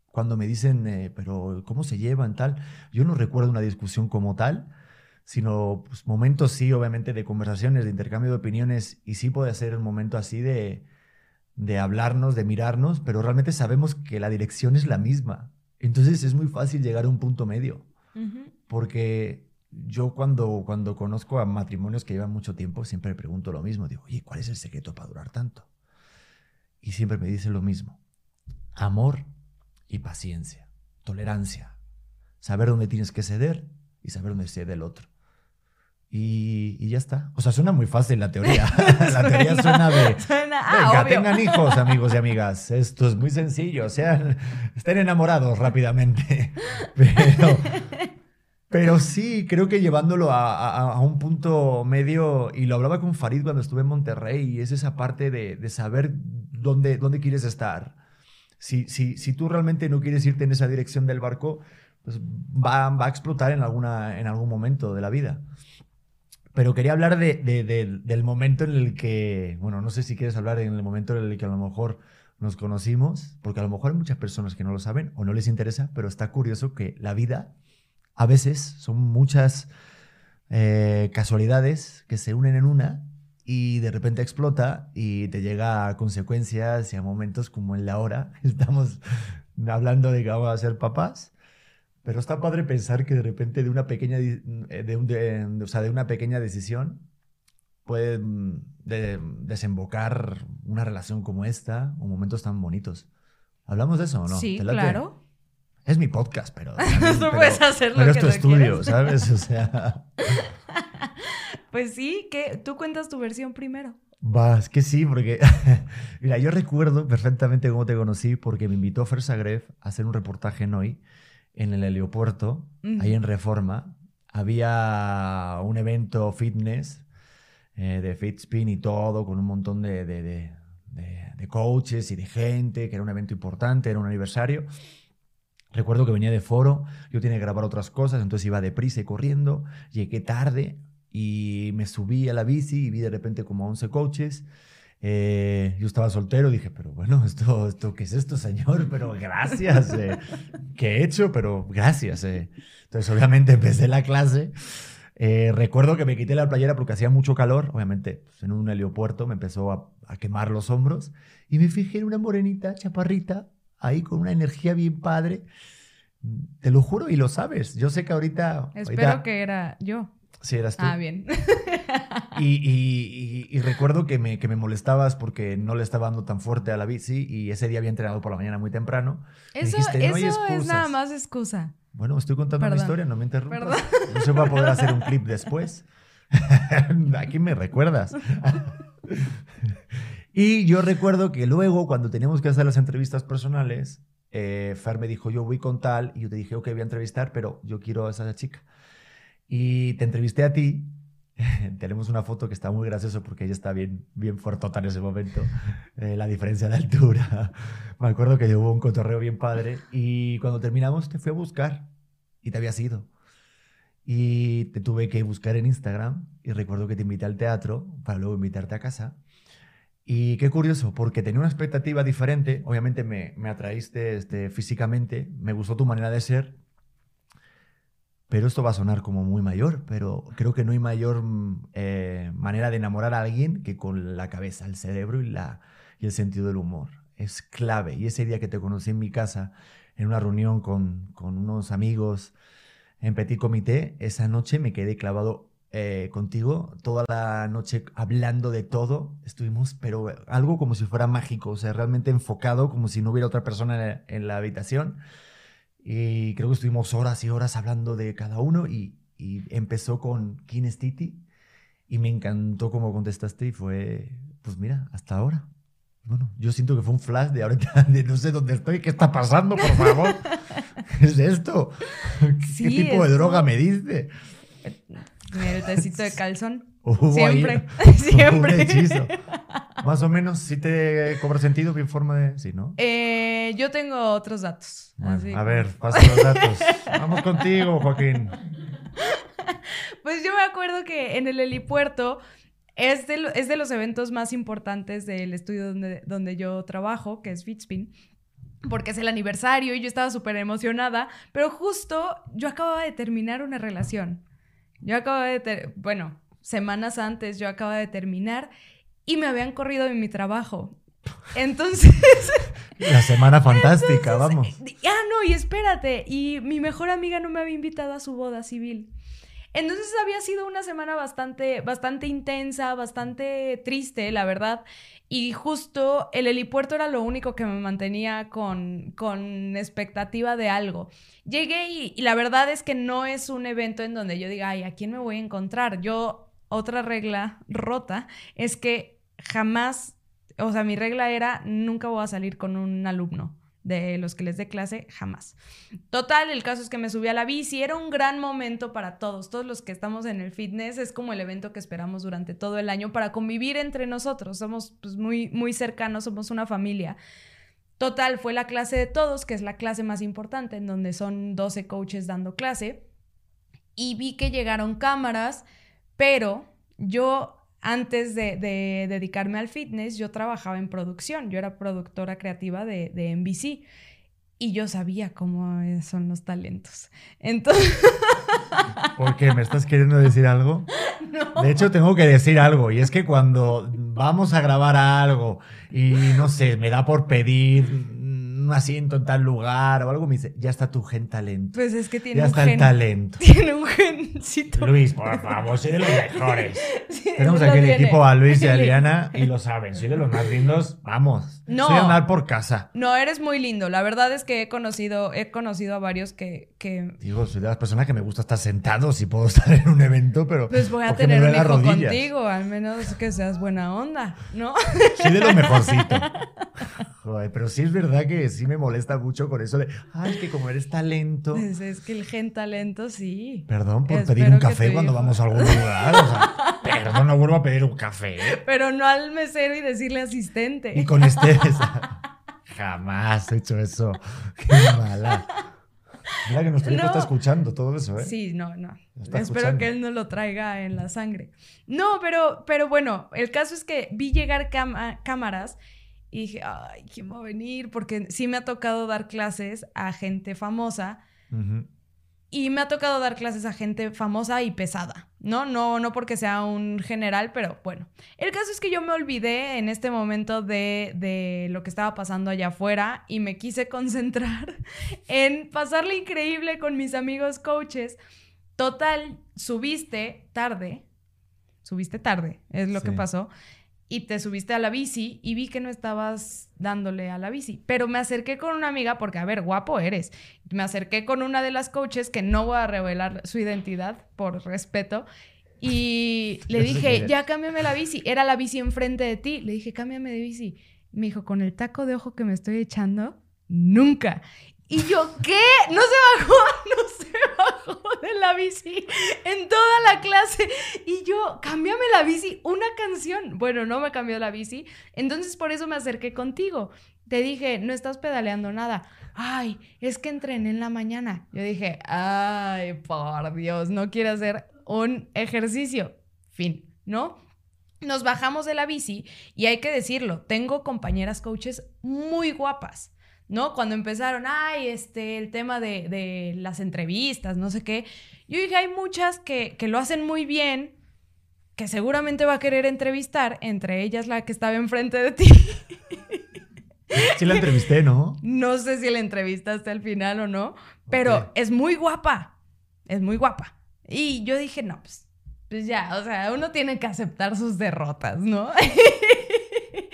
cuando me dicen, eh, pero ¿cómo se llevan tal? Yo no recuerdo una discusión como tal, sino pues, momentos sí, obviamente, de conversaciones, de intercambio de opiniones, y sí puede ser un momento así de, de hablarnos, de mirarnos, pero realmente sabemos que la dirección es la misma. Entonces es muy fácil llegar a un punto medio, porque yo cuando, cuando conozco a matrimonios que llevan mucho tiempo, siempre pregunto lo mismo. Digo, oye, ¿cuál es el secreto para durar tanto? Y siempre me dicen lo mismo. Amor y paciencia, tolerancia, saber dónde tienes que ceder y saber dónde cede el otro. Y, y, ya está. O sea, suena muy fácil la teoría. la teoría suena de. Suena, ah, venga, tengan hijos, amigos y amigas. Esto es muy sencillo. Sean, estén enamorados rápidamente. Pero, pero sí, creo que llevándolo a, un punto medio, y lo hablaba con Farid cuando estuve en Monterrey, y es esa parte de, saber dónde, dónde quieres estar. Si, si, si tú realmente no quieres irte en esa dirección del barco, pues va, va a explotar en, alguna, en algún momento de la vida. Pero quería hablar de, del momento en el que, bueno, no sé si quieres hablar en el momento en el que a lo mejor nos conocimos, porque a lo mejor hay muchas personas que no lo saben o no les interesa, pero está curioso que la vida a veces son muchas eh, casualidades que se unen en una y de repente explota y te llega a consecuencias y a momentos como en la hora. Estamos hablando de que vamos a ser papás. Pero está padre pensar que de repente de una pequeña, eh, de, o sea, de una pequeña decisión puede desembocar una relación como esta o momentos tan bonitos. ¿Hablamos de eso o no? Sí, claro. Es mi podcast, pero. Tú puedes hacer lo pero es tu estudio, ¿sabes? O sea. pues sí, que tú cuentas tu versión primero. Va, es que sí, porque. Mira, yo recuerdo perfectamente cómo te conocí, porque me invitó Fer Sagref a hacer un reportaje en hoy, en el heliopuerto, ahí en Reforma. Había un evento fitness eh, de FitSpin y todo, con un montón de, de, de, de coaches y de gente, que era un evento importante, era un aniversario. Recuerdo que venía de foro, yo tenía que grabar otras cosas, entonces iba deprisa y corriendo, llegué tarde y me subí a la bici y vi de repente como 11 coaches. Eh, yo estaba soltero, dije, pero bueno, esto, esto ¿qué es esto, señor? Pero gracias, eh, ¿qué he hecho? Pero gracias. Eh. Entonces, obviamente, empecé la clase. recuerdo que me quité la playera porque hacía mucho calor, obviamente, pues, en un heliopuerto me empezó a, a quemar los hombros y me fijé en una morenita chaparrita ahí con una energía bien padre. Te lo juro y lo sabes. Yo sé que ahorita... Espero que era yo. Sí, eras tú. Ah, bien. Y, recuerdo que me, que me molestabas porque no le estaba dando tan fuerte a la bici y ese día había entrenado por la mañana muy temprano. Eso, eso es nada más excusa. Bueno, estoy contando una historia, no me interrumpas. No se va a poder hacer un clip después. Aquí me recuerdas. Y yo recuerdo que luego, cuando teníamos que hacer las entrevistas personales, eh, Fer me dijo, yo voy con tal, y yo te dije, ok, voy a entrevistar, pero yo quiero a esa chica. Y te entrevisté a ti. Tenemos una foto que está muy graciosa porque ella está bien, bien fuertota en ese momento. Eh, la diferencia de altura. Me acuerdo que hubo un cotorreo bien padre. Y cuando terminamos te fui a buscar y te habías ido. Y te tuve que buscar en Instagram y recuerdo que te invité al teatro para luego invitarte a casa. Y qué curioso, porque tenía una expectativa diferente. Obviamente me, me atraíste este, físicamente, me gustó tu manera de ser. Pero esto va a sonar como muy mayor, pero creo que no hay mayor mm, eh, manera de enamorar a alguien que con la cabeza, el cerebro y, la, y el sentido del humor. Es clave. Y ese día que te conocí en mi casa, en una reunión con, con unos amigos en Petit Comité, esa noche me quedé clavado eh, contigo toda la noche hablando de todo. Estuvimos, pero algo como si fuera mágico, o sea, realmente enfocado, como si no hubiera otra persona en, en la habitación. Y creo que estuvimos horas y horas hablando de cada uno y, y empezó con Kinestiti y me encantó cómo contestaste y fue, pues mira, hasta ahora. Bueno, yo siento que fue un flash de ahorita, de no sé dónde estoy, qué está pasando, por favor. ¿Qué es esto? ¿Qué Sí, tipo de es droga como- me diste? El tecito de calzón. Hubo Siempre, ahí siempre. Un hechizo. Más o menos, si te cobra sentido, bien forma de. Sí, ¿no? Eh, yo tengo otros datos. Bueno, así a ver, pasa los datos. Vamos contigo, Joaquín. Pues yo me acuerdo que en el helipuerto es de, es de los eventos más importantes del estudio donde, donde yo trabajo, que es Fitspin, porque es el aniversario y yo estaba súper emocionada, pero justo yo acababa de terminar una relación. Yo acababa de, bueno, semanas antes yo acababa de terminar y me habían corrido de mi trabajo. Entonces... La semana fantástica, vamos. Ah, no, y espérate. Y mi mejor amiga no me había invitado a su boda civil. Entonces había sido una semana bastante, bastante intensa, bastante triste, la verdad. Y justo el helipuerto era lo único que me mantenía con, con expectativa de algo. Llegué y, y la verdad es que no es un evento en donde yo diga, ay, ¿a quién me voy a encontrar? Yo, otra regla rota es que jamás, o sea, mi regla era nunca voy a salir con un alumno de los que les dé clase, jamás. Total, el caso es que me subí a la bici, era un gran momento para todos, todos los que estamos en el fitness, es como el evento que esperamos durante todo el año para convivir entre nosotros, somos pues, muy, muy cercanos, somos una familia. Total, fue la clase de todos, que es la clase más importante, en donde son 12 coaches dando clase, y vi que llegaron cámaras, pero yo antes de, de dedicarme al fitness, yo trabajaba en producción, yo era productora creativa de, de NBC y yo sabía cómo son los talentos. Entonces, ¿Por qué? ¿Me estás queriendo decir algo? no. De hecho, tengo que decir algo, y es que cuando vamos a grabar algo y no sé, me da por pedir un asiento en tal lugar o algo, me dice, ya está tu gen talento. Pues es que tiene Ya un está gen. el talento. Tiene un gencito. Luis, por favor, soy de los mejores. Sí, Tenemos aquí el equipo a Luis y a Adriana y lo saben, soy de los más lindos. Vamos. No. Soy andar por casa. No, eres muy lindo. La verdad es que he conocido, he conocido a varios que, que Digo, soy de las personas que me gusta estar sentado si puedo estar en un evento, pero. pues voy a tener un hijo contigo, al menos que seas buena onda, ¿no? Soy de lo mejorcito. Joder, pero sí es verdad que sí me molesta mucho con eso de, ay, que como eres talento. Pues es que el gen talento sí. Perdón por Espero pedir un café cuando vamos a algún lugar. O sea, perdón, no vuelvo a pedir un café. Pero no al mesero y decirle asistente. Y con este. Jamás he hecho eso. Qué mala. Mira que nuestro hijo No. está escuchando todo eso, ¿eh? Sí, no, no. Espero escuchando. que él no lo traiga en la sangre. No, pero, pero bueno, el caso es que vi llegar cámaras y dije, ay, ¿quién va a venir? Porque sí me ha tocado dar clases a gente famosa y me ha tocado dar clases a gente famosa y pesada, ¿no? No, no porque sea un general, pero bueno. El caso es que yo me olvidé en este momento de, de lo que estaba pasando allá afuera y me quise concentrar en pasarle increíble con mis amigos coaches. Total, subiste tarde, subiste tarde, es lo que pasó. Y te subiste a la bici y vi que no estabas dándole a la bici. Pero me acerqué con una amiga, porque, a ver, guapo eres. Me acerqué con una de las coaches, que no voy a revelar su identidad por respeto. Y le dije, ya cámbiame la bici. Era la bici enfrente de ti. Le dije, cámbiame de bici. Me dijo, con el taco de ojo que me estoy echando, nunca. Y yo, ¿qué? No se bajó, no se bajó de la bici en toda la clase. Y yo, cámbiame la bici, una canción. Bueno, no me cambió la bici. Entonces por eso me acerqué contigo. Te dije, no estás pedaleando nada. Ay, es que entrené en la mañana. Yo dije, ay, por Dios, no quiere hacer un ejercicio. Fin, ¿no? Nos bajamos de la bici y hay que decirlo, tengo compañeras coaches muy guapas. ¿No? Cuando empezaron, ay, este, el tema de, de, las entrevistas, no sé qué. Yo dije, hay muchas que, que, lo hacen muy bien, que seguramente va a querer entrevistar, entre ellas la que estaba enfrente de ti. Sí la entrevisté, ¿no? No sé si la entrevistaste al final o no, pero okay. es muy guapa, es muy guapa. Y yo dije, no, pues, pues ya, o sea, uno tiene que aceptar sus derrotas, ¿no?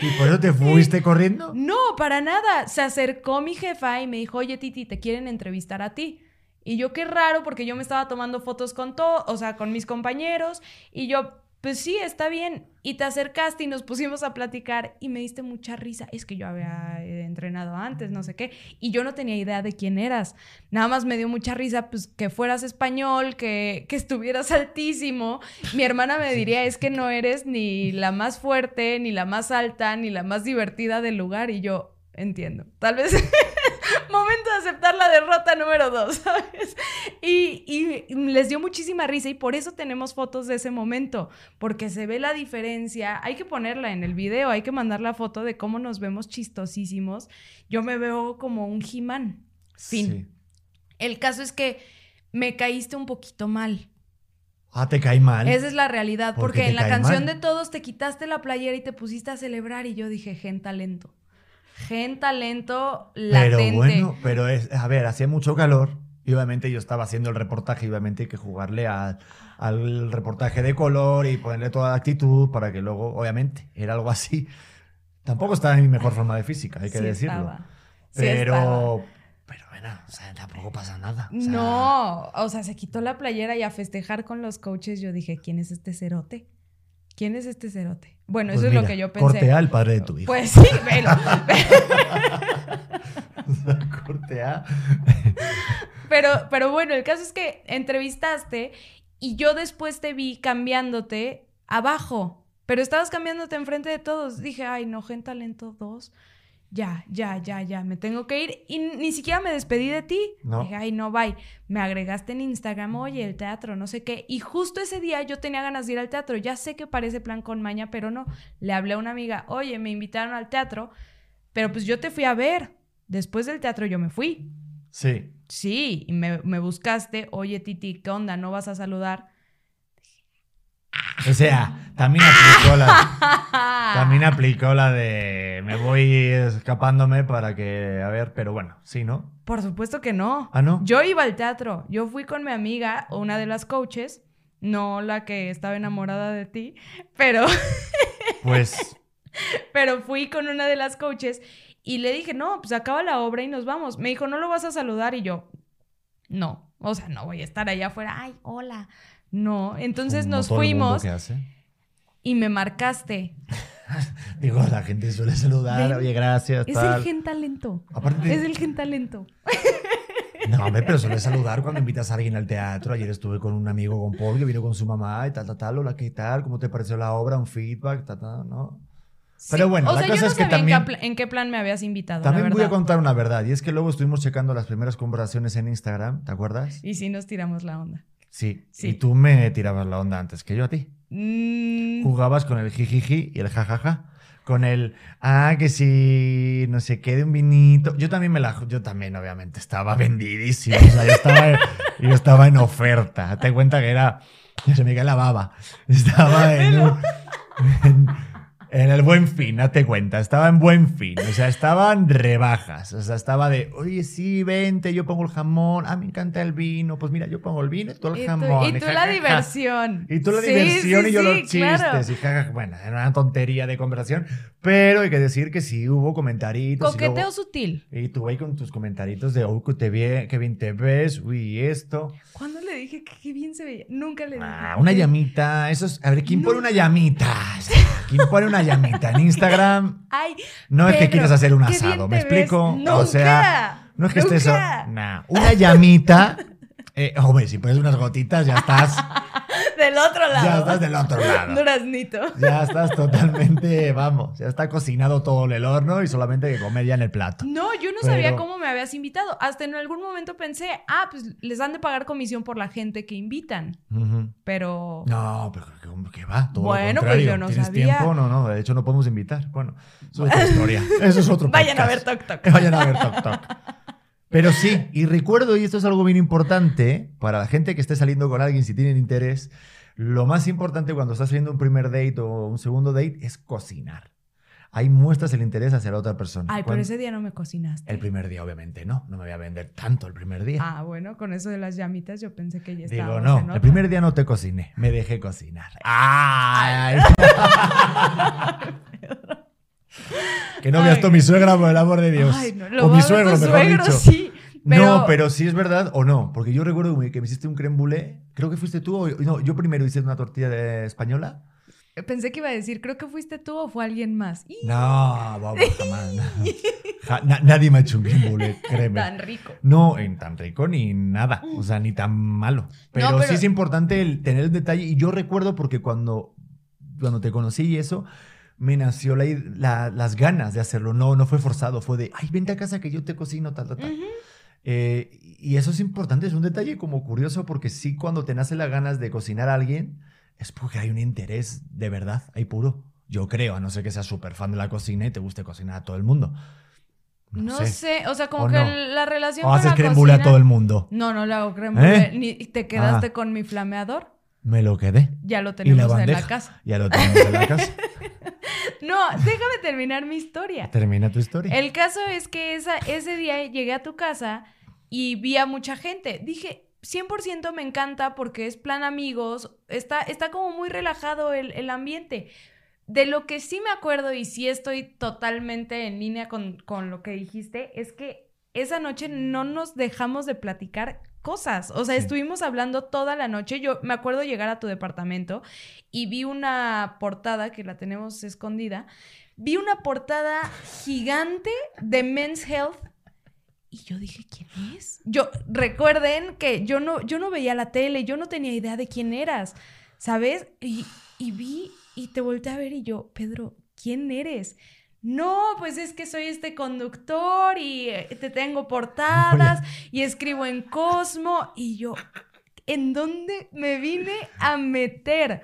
¿Y por eso te fuiste corriendo? No, para nada. Se acercó mi jefa y me dijo, oye, Titi, te quieren entrevistar a ti. Y yo, qué raro, porque yo me estaba tomando fotos con todo, o sea, con mis compañeros. Y yo, pues sí, está bien. Y te acercaste y nos pusimos a platicar y me diste mucha risa. Es que yo había entrenado antes, no sé qué. Y yo no tenía idea de quién eras. Nada más me dio mucha risa, pues, que fueras español, que, que estuvieras altísimo. Mi hermana me diría, es que no eres ni la más fuerte, ni la más alta, ni la más divertida del lugar. Y yo, entiendo. Tal vez... momento de aceptar la derrota número dos, ¿sabes? Y, y, les dio muchísima risa y por eso tenemos fotos de ese momento, porque se ve la diferencia. Hay que ponerla en el video, hay que mandar la foto de cómo nos vemos chistosísimos. Yo me veo como un He-Man. Fin. Sí. El caso es que me caíste un poquito mal. Ah, te caí mal. Esa es la realidad, porque en la canción mal? de todos te quitaste la playera y te pusiste a celebrar y yo dije, gen talento gen talento latente. Pero bueno, pero es, a ver, hacía mucho calor y obviamente yo estaba haciendo el reportaje y obviamente hay que jugarle a, al reportaje de color y ponerle toda la actitud para que luego, obviamente, era algo así. Tampoco estaba en mi mejor forma de física, hay que sí decirlo. Estaba. Sí pero, estaba. pero bueno, o sea, tampoco pasa nada. O sea, no, o sea, se quitó la playera y a festejar con los coaches yo dije, ¿quién es este cerote? ¿Quién es este cerote? Bueno, pues eso mira, es lo que yo pensé. Cortea al padre de tu hijo. Pues sí, pero. cortea. pero, pero bueno, el caso es que entrevistaste y yo después te vi cambiándote abajo. Pero estabas cambiándote enfrente de todos. Dije, ay, no, Gen Talento 2. Ya, ya, ya, ya, me tengo que ir. Y ni siquiera me despedí de ti. No. Dije, ay, no, bye. Me agregaste en Instagram, oye, el teatro, no sé qué. Y justo ese día yo tenía ganas de ir al teatro. Ya sé que parece plan con maña, pero no. Le hablé a una amiga, oye, me invitaron al teatro, pero pues yo te fui a ver. Después del teatro yo me fui. Sí. Sí, y me, me buscaste, oye, Titi, ¿qué onda? ¿No vas a saludar? O sea, también aplicó la. también aplicó la de. Me voy escapándome para que. A ver, pero bueno, sí, ¿no? Por supuesto que no. Ah, no. Yo iba al teatro. Yo fui con mi amiga, una de las coaches, no la que estaba enamorada de ti, pero. Pues. pero fui con una de las coaches y le dije, no, pues acaba la obra y nos vamos. Me dijo, ¿no lo vas a saludar? Y yo, no. O sea, no voy a estar allá afuera. Ay, hola. No, entonces nos fuimos que hace. y me marcaste. Digo, la gente suele saludar, Ven, oye, gracias, Es tal. el gen talento. Aparte- Es el gen talento. No, hombre, pero suele saludar cuando invitas a alguien al teatro. Ayer estuve con un amigo, con Paul, que vino con su mamá y tal, tal, tal. Hola, ¿qué tal? ¿Cómo te pareció la obra? Un feedback, tal, tal, ¿no? Pero bueno, o la sea, cosa yo no es que sabía en también- qué en qué plan me habías invitado, También la voy a contar una verdad. Y es que luego estuvimos checando las primeras conversaciones en Instagram, ¿te acuerdas? Y sí nos tiramos la onda. Sí. Sí. Y tú me tirabas la onda antes que yo a ti. Mm, Jugabas con el jijiji y el jajaja. Con el, ah, que si no sé qué de un vinito. Yo también me la, yo también obviamente estaba vendidísimo. O sea, yo estaba, yo estaba en oferta. Te cuenta que era, se me cae la baba. Estaba en, un- en, en el buen fin, date cuenta. Estaba en buen fin. O sea, estaban rebajas. O sea, estaba de, oye, sí, vente, yo pongo el jamón. Ah, me encanta el vino. Pues mira, yo pongo el vino y tú el y tú, jamón. y tú ja, la ja, ja. diversión. Y tú la Sí, diversión sí, y yo sí, los chistes. claro. Y jaja, bueno, era una tontería de conversación. Pero hay que decir que sí hubo comentaritos. y Coqueteo luego- sutil. Y tú ahí con tus comentaritos de, te ve, qué bien te ves, uy, esto. ¿Cuándo le dije que qué bien se veía? Nunca le dije. Ah, una llamita, eso es, a ver, ¿quién pone una llamita? ¿Quién pone una llamita en Instagram? Ay, No es que quieras hacer un asado, ¿me ves. explico? Nunca, o sea, no es que estés. Nah, una llamita. Eh, hombre, si pones unas gotitas, ya estás. del otro lado. ya estás del otro lado. Duraznito. Ya estás totalmente, vamos, ya está cocinado todo el horno y solamente que comer ya en el plato. No, yo no sabía cómo me habías invitado. Hasta en algún momento pensé, ah, pues les han de pagar comisión por la gente que invitan. Pero. No, pero ¿cómo que va? Todo Bueno, lo pues yo no ¿Tienes sabía. tiempo? No, no, de hecho no podemos invitar. Bueno, eso es otra historia. Eso es otro Vayan a ver. Tok Tok. Vayan a ver Tok Tok. Pero sí, y recuerdo, y esto es algo bien importante, para la gente que esté saliendo con alguien, si tienen interés, lo más importante cuando estás haciendo un primer date o un segundo date es cocinar. Ahí muestras el interés hacia la otra persona. Ay, pero ese día no me cocinaste. El primer día, obviamente, no. No me voy a vender tanto el primer día. Ah, bueno, con eso de las llamitas yo pensé que ya Digo, estábamos no, el primer día no te cociné, me dejé cocinar. ¡Ay! que no veas mi suegra, por el amor de Dios. Ay, no, lo o mi suegro, mejor suegro, dicho. sí. Pero, No, pero sí es verdad o no. Porque yo recuerdo que me hiciste un creme brûlée. Creo que fuiste tú o no. Yo primero hice una tortilla de española. Pensé que iba a decir, creo que fuiste tú o fue alguien más. No, vamos, jamás. na- nadie me ha hecho un creme brûlée, créeme. Tan rico. No, en tan rico ni nada, o sea, ni tan malo. Pero, No, pero- sí es importante el tener el detalle. Y yo recuerdo porque cuando, cuando te conocí y eso, me nació la la- las ganas de hacerlo. No, no fue forzado, fue de, ay, vente a casa que yo te cocino, tal, tal, tal. Eh, y eso es importante, es un detalle como curioso porque sí, cuando te nace las ganas de cocinar a alguien, es porque hay un interés de verdad, hay puro. Yo creo, a no ser que seas súper fan de la cocina y te guste cocinar a todo el mundo. No, sé. o sea, como O que no. la relación O con haces la creme brûlée a cocina- todo el mundo. No, no le hago creme brûlée. ¿Eh? Ni te quedaste Ah. con mi flameador. Me lo quedé. Ya lo Y la tenemos en la casa. Ya lo tenemos en la casa. No, déjame terminar mi historia. Termina tu historia. El caso es que esa, ese día llegué a tu casa y vi a mucha gente. Dije, 100% me encanta porque es plan amigos, está, está como muy relajado el, el ambiente. De lo que sí me acuerdo y sí estoy totalmente en línea con, con lo que dijiste, es que esa noche no nos dejamos de platicar cosas. O sea, Sí. estuvimos hablando toda la noche. Yo me acuerdo llegar a tu departamento y vi una portada que la tenemos escondida. Vi una portada gigante de Men's Health y yo dije, ¿quién es? Yo, recuerden que yo no, yo no veía la tele, yo no tenía idea de quién eras, ¿sabes? Y, y vi y te volteé a ver y yo, Pedro, ¿quién eres? No, pues es que soy este conductor y eh, te tengo portadas y escribo en Cosmo y yo, ¿en dónde me vine a meter?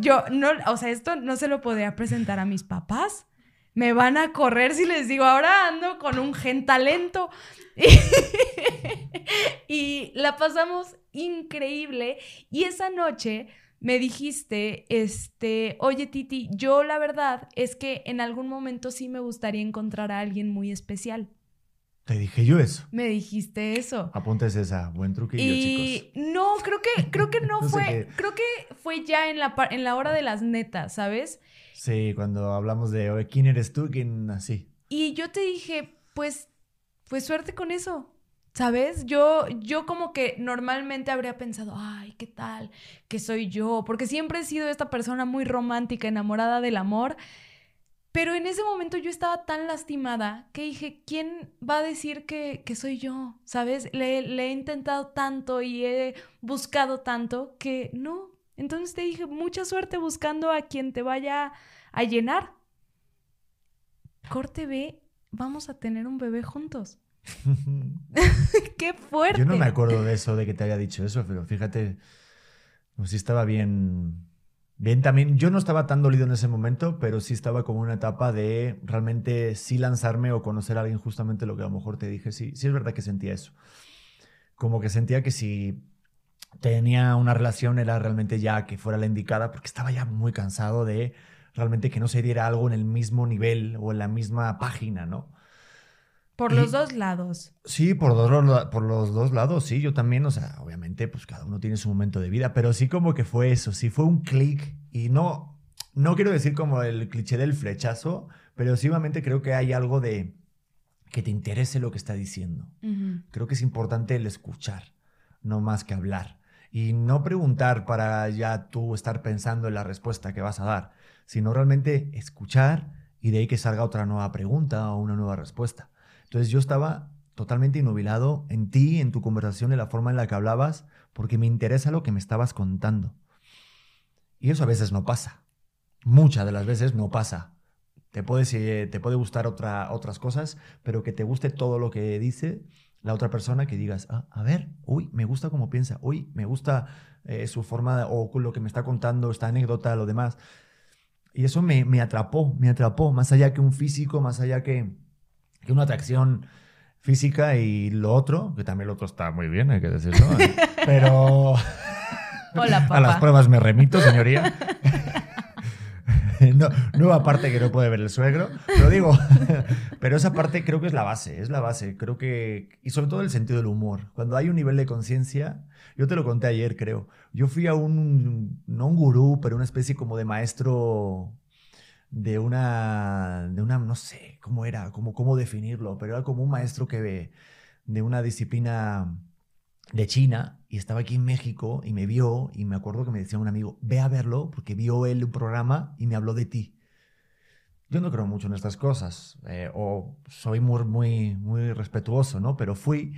Yo no, o sea, esto no se lo podía presentar a mis papás. Me van a correr si les digo, ahora ando con un gen talento. y la pasamos increíble. Y esa noche me dijiste, este, oye Titi, yo la verdad es que en algún momento sí me gustaría encontrar a alguien muy especial. Te dije yo eso. Me dijiste eso. Apuntes esa. Buen truquillo, Y chicos. no, creo que, creo que no, fue, qué. creo que fue ya en la, en la hora de las netas, ¿sabes? Sí, cuando hablamos de oye, quién eres tú, quién así. Y yo te dije, pues, pues suerte con eso. ¿Sabes? Yo, yo como que normalmente habría pensado, ay, ¿qué tal? Que soy yo. Porque siempre he sido esta persona muy romántica, enamorada del amor. Pero en ese momento yo estaba tan lastimada que dije, ¿quién va a decir que, que soy yo? ¿Sabes? Le, le he intentado tanto y he buscado tanto que no. Entonces te dije, mucha suerte buscando a quien te vaya a llenar. Corte B, vamos a tener un bebé juntos. ¡Qué fuerte! Yo no me acuerdo de eso, de que te haya dicho eso, pero fíjate, pues sí estaba bien, bien también. Yo no estaba tan dolido en ese momento, pero sí estaba como una etapa de realmente sí lanzarme o conocer a alguien, justamente lo que a lo mejor te dije. Sí, sí es verdad que sentía eso. Como que sentía que si tenía una relación era realmente ya que fuera la indicada, porque estaba ya muy cansado de realmente que no se diera algo en el mismo nivel o en la misma página, ¿no? Por y- los dos lados. Sí, por, dos, por los dos lados, sí, yo también, o sea, obviamente, pues cada uno tiene su momento de vida, pero sí como que fue eso, sí fue un clic y no, no quiero decir como el cliché del flechazo, pero sí obviamente creo que hay algo de que te interese lo que está diciendo. Creo que es importante el escuchar, no más que hablar. Y no preguntar para ya tú estar pensando en la respuesta que vas a dar, sino realmente escuchar y de ahí que salga otra nueva pregunta o una nueva respuesta. Entonces yo estaba totalmente inmovilado en ti, en tu conversación, en la forma en la que hablabas, porque me interesa lo que me estabas contando. Y eso a veces no pasa. Muchas de las veces no pasa. Te puede, te puede gustar otra, otras cosas, pero que te guste todo lo que dice la otra persona, que digas, ah, a ver, uy, me gusta cómo piensa, uy, me gusta eh, su forma o lo que me está contando, esta anécdota, lo demás. Y eso me, me atrapó, me atrapó, más allá que un físico, más allá que una atracción física y lo otro, que también lo otro está muy bien, hay que decirlo, pero Hola, a las pruebas me remito, señoría. No, nueva parte que no puede ver el suegro, lo digo. Pero esa parte creo que es la base, es la base. Creo que, y sobre todo el sentido del humor. Cuando hay un nivel de conciencia, yo te lo conté ayer, creo. Yo fui a un, no un gurú, pero una especie como de maestro de una, de una, no sé cómo era, cómo, cómo definirlo, pero era como un maestro que ve de una disciplina de China y estaba aquí en México y me vio y me acuerdo que me decía un amigo, ve a verlo porque vio él un programa y me habló de ti. Yo no creo mucho en estas cosas eh, o soy muy, muy, muy respetuoso, ¿no? Pero fui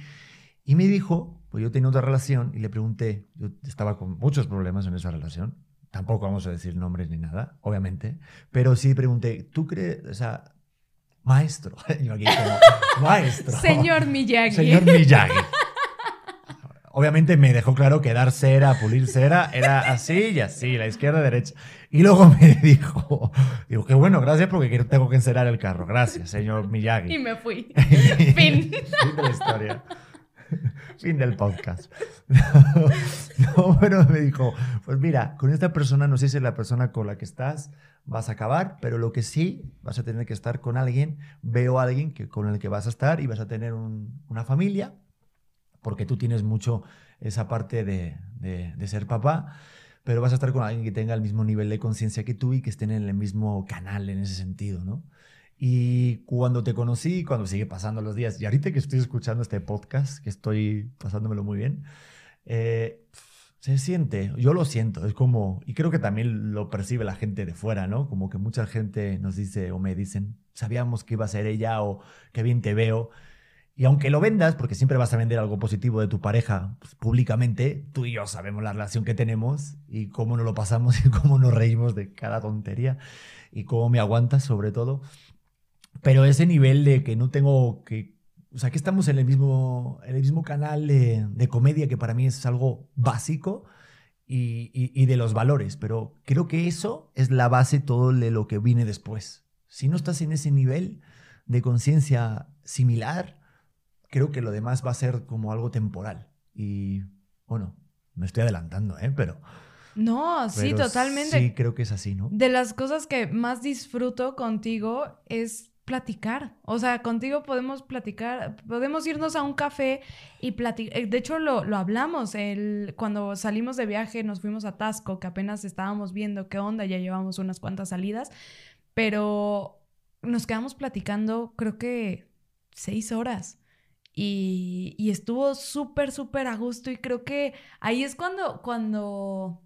y me dijo, pues yo tenía otra relación y le pregunté, yo estaba con muchos problemas en esa relación, tampoco vamos a decir nombres ni nada, obviamente, pero sí pregunté, ¿tú crees, o sea, maestro, yo aquí como, maestro. Señor Miyagi. Señor Miyagi. Obviamente me dejó claro que dar cera, pulir cera, era así y así, la izquierda, derecha. Y luego me dijo, digo, qué bueno, gracias porque tengo que encerar el carro. Gracias, señor Miyagi. Y me fui. fin. Fin. Fin de la historia. Fin del podcast. No, pero me dijo, pues mira, con esta persona, no sé si es la persona con la que estás, vas a acabar, pero lo que sí, vas a tener que estar con alguien, veo a alguien que, con el que vas a estar y vas a tener un- una familia, porque tú tienes mucho esa parte de- de ser papá, pero vas a estar con alguien que tenga el mismo nivel de conciencia que tú y que estén en el mismo canal en ese sentido, ¿no? Y cuando te conocí, cuando sigue pasando los días, y ahorita que estoy escuchando este podcast, que estoy pasándomelo muy bien, eh, se siente, yo lo siento, es como, y creo que también lo percibe la gente de fuera, ¿no? Como que mucha gente nos dice o me dicen, sabíamos que iba a ser ella o qué bien te veo. Y aunque lo vendas, porque siempre vas a vender algo positivo de tu pareja pues, públicamente, tú y yo sabemos la relación que tenemos y cómo nos lo pasamos y cómo nos reímos de cada tontería y cómo me aguantas sobre todo. Pero ese nivel de que no tengo que... O sea, que estamos en el mismo, en el mismo canal de, de comedia que para mí es algo básico y, y- y de los valores, pero creo que eso es la base todo de lo que viene después. Si no estás en ese nivel de conciencia similar, creo que lo demás va a ser como algo temporal. Y bueno, me estoy adelantando, ¿eh? Pero, No, sí, pero totalmente. Sí, creo que es así, ¿no? De las cosas que más disfruto contigo es platicar. O sea, contigo podemos platicar, podemos irnos a un café y platicar. De hecho, lo, lo hablamos. El, cuando salimos de viaje, nos fuimos a Tasco, que apenas estábamos viendo qué onda, ya llevamos unas cuantas salidas, pero nos quedamos platicando, creo que seis horas. Y, y estuvo súper, súper a gusto y creo que ahí es cuando, cuando,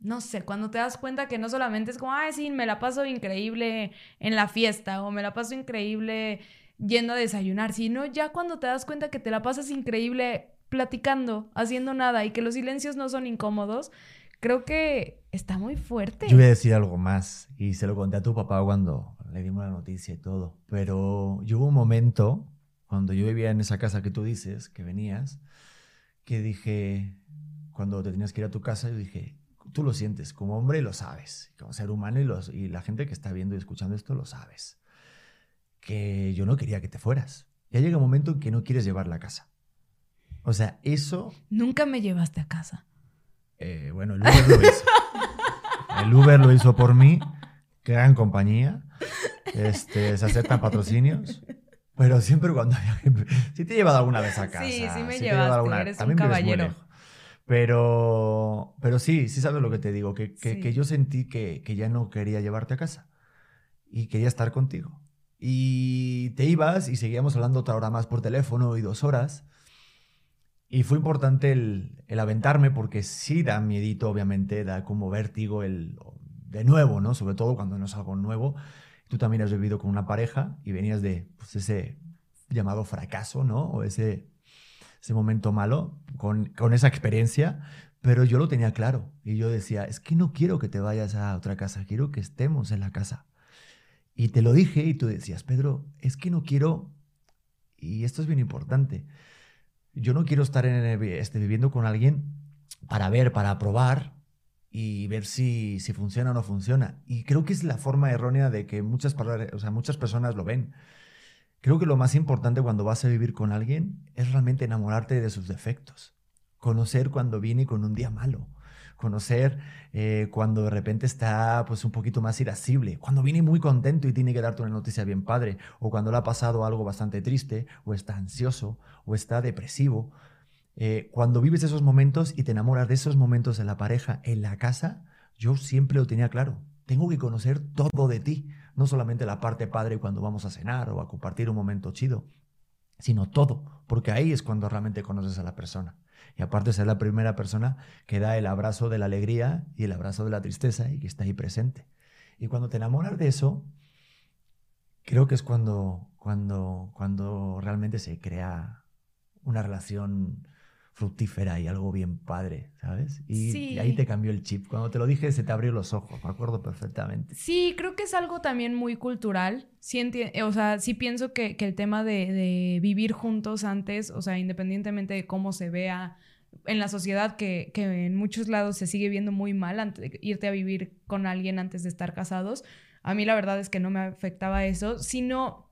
no sé, cuando te das cuenta que no solamente es como, ay, sí, me la paso increíble en la fiesta o me la paso increíble yendo a desayunar, sino ya cuando te das cuenta que te la pasas increíble platicando, haciendo nada y que los silencios no son incómodos, creo que está muy fuerte. Yo voy a decir algo más y se lo conté a tu papá cuando le dimos la noticia y todo, pero yo hubo un momento cuando yo vivía en esa casa que tú dices, que venías, que dije, cuando te tenías que ir a tu casa, yo dije, tú lo sientes como hombre y lo sabes, como ser humano y, los, y la gente que está viendo y escuchando esto lo sabes, que yo no quería que te fueras. Ya llega un momento en que no quieres llevarla a casa. O sea, eso Nunca me llevaste a casa. eh, bueno, el Uber lo hizo. El Uber lo hizo por mí. Gran compañía. Este, se aceptan patrocinios. Pero siempre cuando había que- Sí te he llevado alguna vez a casa. Sí, sí me te he llevado llevaste, eres un también muy caballero. Pero, pero sí, sí sabes lo que te digo. Que, que, Sí. que yo sentí que, que ya no quería llevarte a casa. Y quería estar contigo. Y te ibas y seguíamos hablando otra hora más por teléfono y dos horas. Y fue importante el, el, aventarme porque sí da miedito, obviamente, da como vértigo el de nuevo, ¿no? Sobre todo cuando no es algo nuevo. Tú también has vivido con una pareja y venías de pues, ese llamado fracaso, ¿no? O ese, ese momento malo con, con esa experiencia, pero yo lo tenía claro y yo decía, es que no quiero que te vayas a otra casa, quiero que estemos en la casa. Y te lo dije y tú decías, Pedro, es que no quiero, y esto es bien importante, yo no quiero estar en este, viviendo con alguien para ver, para probar y ver si, si funciona o no funciona. Y creo que es la forma errónea de que muchas, o sea, muchas personas lo ven. Creo que lo más importante cuando vas a vivir con alguien es realmente enamorarte de sus defectos, conocer cuando viene con un día malo, conocer eh, cuando de repente está pues un poquito más irascible, cuando viene muy contento y tiene que darte una noticia bien padre, o cuando le ha pasado algo bastante triste, o está ansioso, o está depresivo. Eh, cuando vives esos momentos y te enamoras de esos momentos en la pareja, en la casa, yo siempre lo tenía claro. Tengo que conocer todo de ti, no solamente la parte padre cuando vamos a cenar o a compartir un momento chido, sino todo, porque ahí es cuando realmente conoces a la persona. Y aparte ser la primera persona que da el abrazo de la alegría y el abrazo de la tristeza y que está ahí presente. Y cuando te enamoras de eso, creo que es cuando, cuando, cuando realmente se crea una relación fructífera y algo bien padre, ¿sabes? Y, ahí te cambió el chip. Cuando te lo dije, se te abrió los ojos, me acuerdo perfectamente. Sí, creo que es algo también muy cultural. Sí, o sea, sí pienso que, el tema de, vivir juntos antes, o sea, independientemente de cómo se vea en la sociedad, que, que en muchos lados se sigue viendo muy mal antes de irte a vivir con alguien antes de estar casados. A mí la verdad es que no me afectaba eso, sino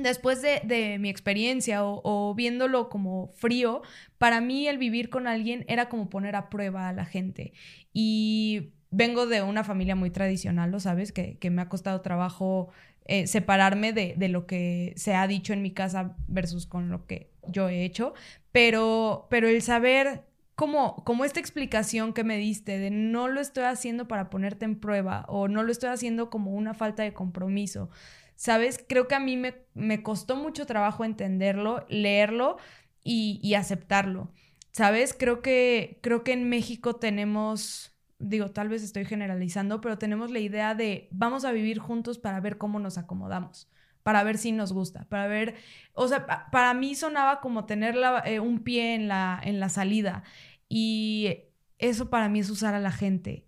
después de, mi experiencia o, viéndolo como frío, para mí el vivir con alguien era como poner a prueba a la gente. Y vengo de una familia muy tradicional, lo sabes, que, me ha costado trabajo eh, separarme de, lo que se ha dicho en mi casa versus con lo que yo he hecho, pero, pero el saber como, como esta explicación que me diste de no lo estoy haciendo para ponerte en prueba o no lo estoy haciendo como una falta de compromiso, ¿sabes? Creo que a mí me, costó mucho trabajo entenderlo, leerlo y, aceptarlo, ¿sabes? Creo que, creo que en México tenemos, digo, tal vez estoy generalizando, pero tenemos la idea de vamos a vivir juntos para ver cómo nos acomodamos para ver si nos gusta, para ver, o sea, para mí sonaba como tener eh, un pie en la, en la salida y eso para mí es usar a la gente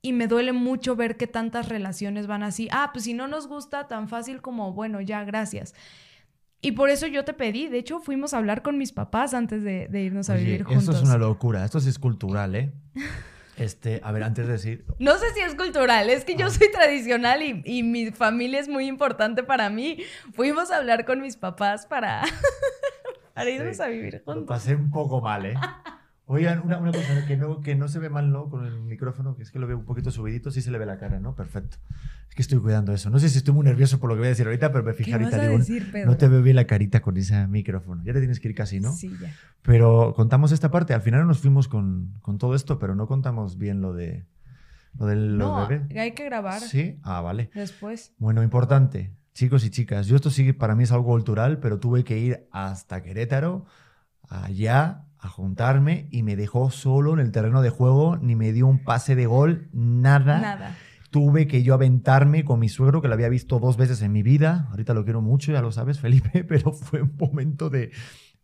y me duele mucho ver que tantas relaciones van así. Ah, pues si no nos gusta, tan fácil como, bueno, ya, gracias. Y por eso yo te pedí, de hecho fuimos a hablar con mis papás antes de, irnos a vivir juntos. Esto es una locura, esto sí es cultural, ¿eh? Este, a ver, antes de decir... No sé si es cultural, es que yo ah. soy tradicional y, y, mi familia es muy importante para mí. Fuimos a hablar con mis papás para, para irnos a vivir juntos. Lo pasé un poco mal, ¿eh? Oigan, una, una, cosa que no, que no se ve mal, ¿no? Con el micrófono, que es que lo veo un poquito subidito, sí se le ve la cara, ¿no? Perfecto. Es que estoy cuidando eso. No sé si estoy muy nervioso por lo que voy a decir ahorita, pero me fijé ahorita. Digo, no te veo bien la carita con ese micrófono. Ya te tienes que ir casi, ¿no? Sí, ya. Pero contamos esta parte. Al final nos fuimos con, con todo esto, pero no contamos bien lo de lo del no, bebé. hay que grabar. Sí, ah, vale. Después. Bueno, importante. Chicos y chicas, yo esto sí para mí es algo cultural, pero tuve que ir hasta Querétaro, allá, a juntarme y me dejó solo en el terreno de juego, ni me dio un pase de gol, nada. Nada. Tuve que yo aventarme con mi suegro, que lo había visto dos veces en mi vida. Ahorita lo quiero mucho, ya lo sabes, Felipe, pero fue un momento de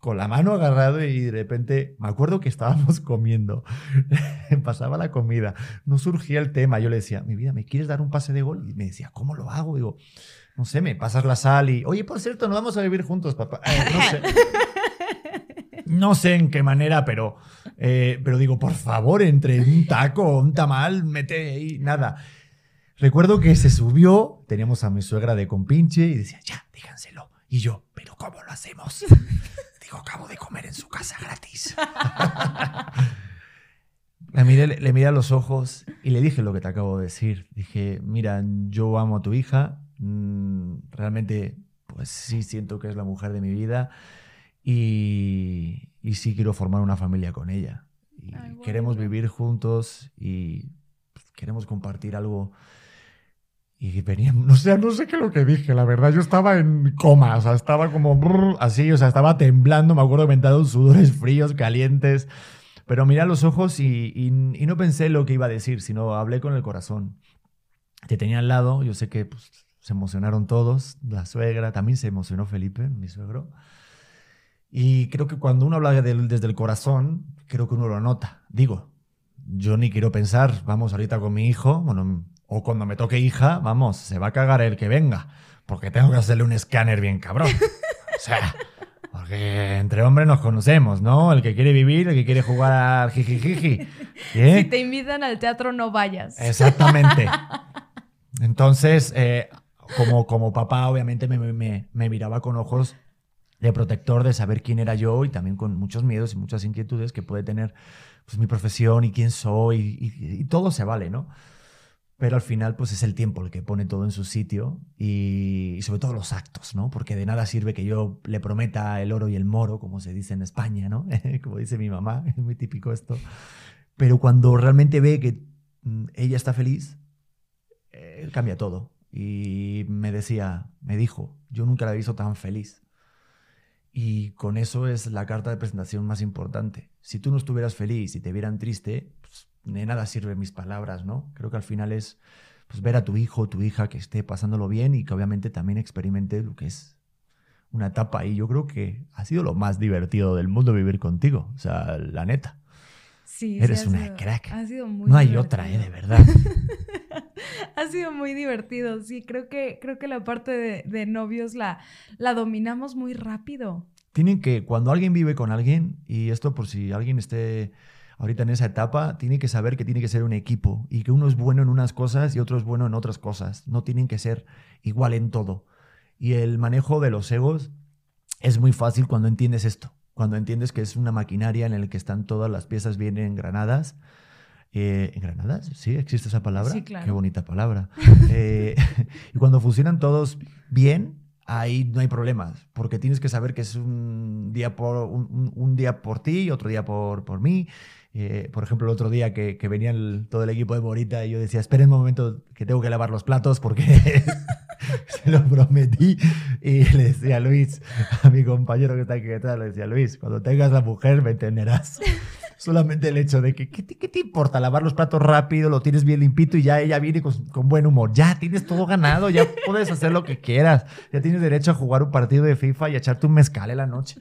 con la mano agarrado y de repente me acuerdo que estábamos comiendo. Pasaba la comida, no surgía el tema. Yo le decía, mi vida, ¿me quieres dar un pase de gol? Y me decía, ¿cómo lo hago? Digo, no sé, me pasas la sal y, oye, por cierto, no vamos a vivir juntos, papá. Eh, no sé. No sé en qué manera, pero, eh, pero digo, por favor, entre un taco un tamal, mete ahí, nada. Recuerdo que se subió, teníamos a mi suegra de compinche y decía, ya, díganselo. Y yo, ¿pero cómo lo hacemos? Digo, acabo de comer en su casa gratis. le, miré, le miré a los ojos y le dije lo que te acabo de decir. Dije, mira, yo amo a tu hija, mm, realmente, pues sí siento que es la mujer de mi vida y, y sí quiero formar una familia con ella. Y queremos vivir juntos y pues, queremos compartir algo Y venía, no sé, no sé qué es lo que dije, la verdad. Yo estaba en coma, o sea, estaba como brrr, así, o sea, estaba temblando. Me acuerdo que me sudores fríos, calientes. Pero miré a los ojos y, y- y no pensé lo que iba a decir, sino hablé con el corazón. Te tenía al lado, yo sé que pues, se emocionaron todos, la suegra, también se emocionó Felipe, mi suegro. Y creo que cuando uno habla del- desde el corazón, creo que uno lo nota. Digo, yo ni quiero pensar, vamos ahorita con mi hijo, bueno, o cuando me toque hija, vamos, se va a cagar el que venga, porque tengo que hacerle un escáner bien cabrón. O sea, porque entre hombres nos conocemos, ¿no? El que quiere vivir, el que quiere jugar al jijijiji. ¿eh? Si te invitan al teatro, no vayas. Exactamente. Entonces, eh, como, como papá, obviamente me, me- me miraba con ojos de protector de saber quién era yo y también con muchos miedos y muchas inquietudes que puede tener pues, mi profesión y quién soy y, todo se vale, ¿no? Pero al final, pues es el tiempo el que pone todo en su sitio y, y sobre todo los actos, ¿no? Porque de nada sirve que yo le prometa el oro y el moro, como se dice en España, ¿no? como dice mi mamá, es muy típico esto. Pero cuando realmente ve que mm, ella está feliz, eh, cambia todo. Y me decía, me dijo, yo nunca la he visto tan feliz. Y con eso es la carta de presentación más importante. Si tú no estuvieras feliz y te vieran triste, pues, de nada sirven mis palabras, ¿no? Creo que al final es pues, ver a tu hijo o tu hija que esté pasándolo bien y que obviamente también experimente lo que es una etapa. Y yo creo que ha sido lo más divertido del mundo vivir contigo. O sea, la neta. Sí, Eres sí, una sido- crack. Ha sido muy No hay divertido. otra, ¿eh? De verdad. Ha sido muy divertido, sí. Creo que, creo que la parte de, novios la, la dominamos muy rápido. tienen que, cuando alguien vive con alguien, y esto por si alguien esté ahorita en esa etapa, tiene que saber que tiene que ser un equipo y que uno es bueno en unas cosas y otro es bueno en otras cosas. No tienen que ser igual en todo. Y el manejo de los egos es muy fácil cuando entiendes esto, cuando entiendes que es una maquinaria en la que están todas las piezas bien engranadas. Eh, ¿Engranadas? Sí, existe esa palabra. Sí, claro. Qué bonita palabra. Eh, y cuando funcionan todos bien, ahí no hay problemas, porque tienes que saber que es un día por, un, un- día por ti y otro día por, por mí. Eh, por ejemplo, el otro día que, que venía el- todo el equipo de Morita y yo decía, esperen un momento que tengo que lavar los platos porque se lo prometí. Y le decía a Luis, a mi compañero que está aquí detrás, le decía, Luis, cuando tengas la mujer me entenderás. Solamente el hecho de que, ¿qué te, qué te importa? Lavar los platos rápido, lo tienes bien limpito y ya ella viene con, con buen humor. Ya tienes todo ganado, ya puedes hacer lo que quieras. Ya tienes derecho a jugar un partido de FIFA y a echarte un mezcal en la noche.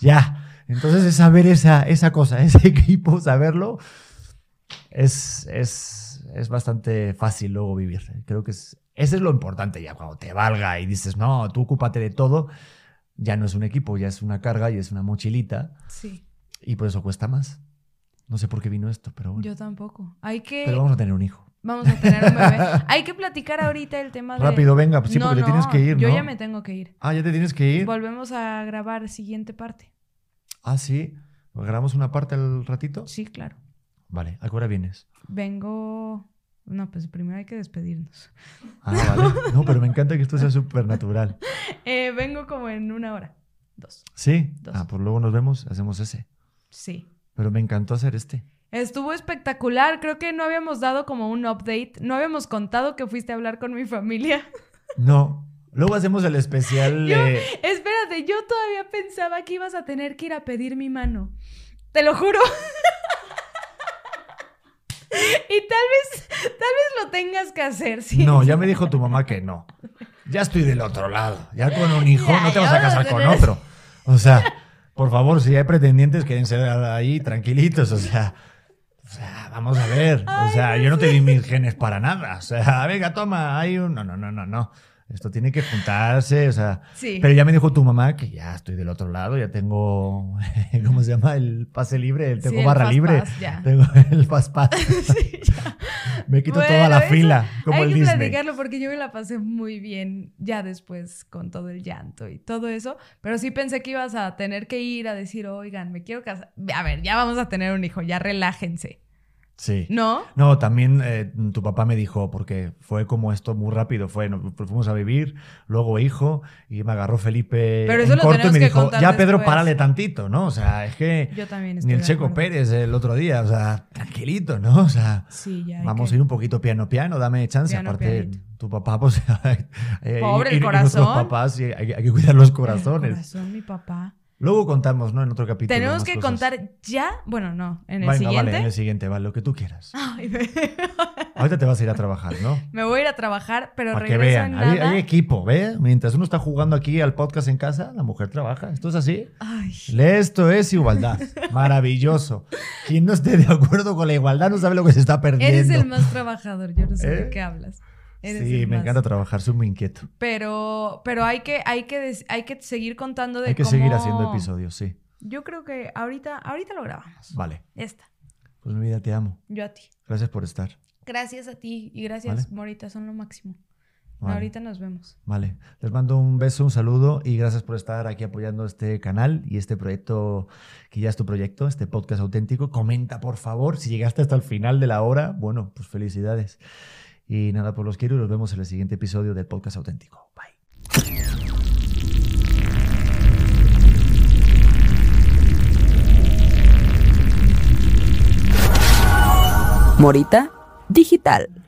Ya. Entonces, es saber esa, esa cosa, ese equipo, saberlo, es, es, es bastante fácil luego vivir. Creo que es, ese es lo importante ya. Cuando te valga y dices, no, tú ocúpate de todo, ya no es un equipo, ya es una carga y es una mochilita. Sí, Y por eso cuesta más. No sé por qué vino esto, pero bueno. yo tampoco. Hay que... Pero vamos a tener un hijo. Vamos a tener un bebé. Hay que platicar ahorita el tema de... Rápido, venga, pues sí, No, porque te tienes que ir, Yo ¿no? ya me tengo que ir. Ah, ya te tienes que ir. Volvemos a grabar siguiente parte. Ah, sí. ¿Grabamos una parte al ratito? Sí, claro. Vale, ¿a qué hora vienes? Vengo... No, pues primero hay que despedirnos. Ah, vale. No, pero me encanta que esto sea súper natural. Eh, vengo como en una hora. Dos. ¿Sí? Dos. Ah, pues luego nos vemos, hacemos ese. Sí. Pero me encantó hacer este. Estuvo espectacular. Creo que no habíamos dado como un update. No habíamos contado que fuiste a hablar con mi familia. No. Luego hacemos el especial. Yo- Espérate, yo todavía pensaba que ibas a tener que ir a pedir mi mano. Te lo juro. y tal vez, tal vez lo tengas que hacer, sí. No, ya me dijo tu mamá que no. Ya estoy del otro lado. Ya con un hijo Ya, no te vas a casar con otro. O sea, por favor, si hay pretendientes, quédense ahí tranquilitos. O sea, o sea, vamos a ver. O sea, yo no te di mis genes para nada. O sea, venga, toma, hay un. No, no, no, no, no. Esto tiene que juntarse, o sea. Sí. Pero ya me dijo tu mamá que ya estoy del otro lado, ya tengo, ¿cómo se llama? El pase libre, el- Sí, tengo el barra fast libre, pass, ya. tengo el fast pass. Sí, ya. Me quito Bueno, toda la eso fila, como Hay el que Disney. platicarlo porque yo me la pasé muy bien ya después con todo el llanto y todo eso. Pero sí pensé que ibas a tener que ir a decir, oigan, me quiero casar. A ver, ya vamos a tener un hijo, ya relájense. Sí. ¿No? No, también eh, tu papá me dijo, porque fue como esto muy rápido, fue, nos fuimos a vivir, luego hijo, y me agarró Felipe Pero eso en lo corto y me dijo, ya Pedro, después". párale tantito, ¿no? O sea, es que Yo también ni el Checo. Pérez el otro día, o sea, tranquilito, ¿no? O sea, Sí, ya. hay vamos que- a ir un poquito piano piano, dame chance. Piano, Aparte, pianito. tu papá, pues, Pobre, y, el y nuestros corazón. papás, hay, hay que cuidar los El corazones. corazón, mi papá. Luego contamos, ¿no? En otro capítulo. Tenemos que cosas. contar ya. Bueno, no. En el Venga, siguiente. vale, en el siguiente, vale, lo que tú quieras. Ay, me... Ahorita te vas a ir a trabajar, ¿no? me voy a ir a trabajar, pero Para que vean, en hay, equipo, ¿ve? Mientras uno está jugando aquí al podcast en casa, la mujer trabaja. ¿Esto es así? Ay. Esto es igualdad. Maravilloso. Quien no esté de acuerdo con la igualdad no sabe lo que se está perdiendo. Eres el más trabajador. Yo no sé ¿Eh? de qué hablas. Eres Sí, me más. encanta trabajar, soy muy inquieto. Pero, pero hay que, hay que, hay que seguir contando de Hay que cómo- seguir haciendo episodios, sí. Yo creo que ahorita, ahorita lo grabamos. Vale. Esta. Pues mi vida, te amo. Yo a ti. Gracias por estar. Gracias a ti y gracias, Vale. Morita, son lo máximo. Vale. Ahorita nos vemos. Vale, les mando un beso, un saludo y gracias por estar aquí apoyando este canal y este proyecto que ya es tu proyecto, este podcast auténtico. Comenta, por favor, si llegaste hasta el final de la hora, bueno, pues felicidades. Y nada, pues los quiero y los vemos en el siguiente episodio del podcast auténtico. Bye. Morita Digital.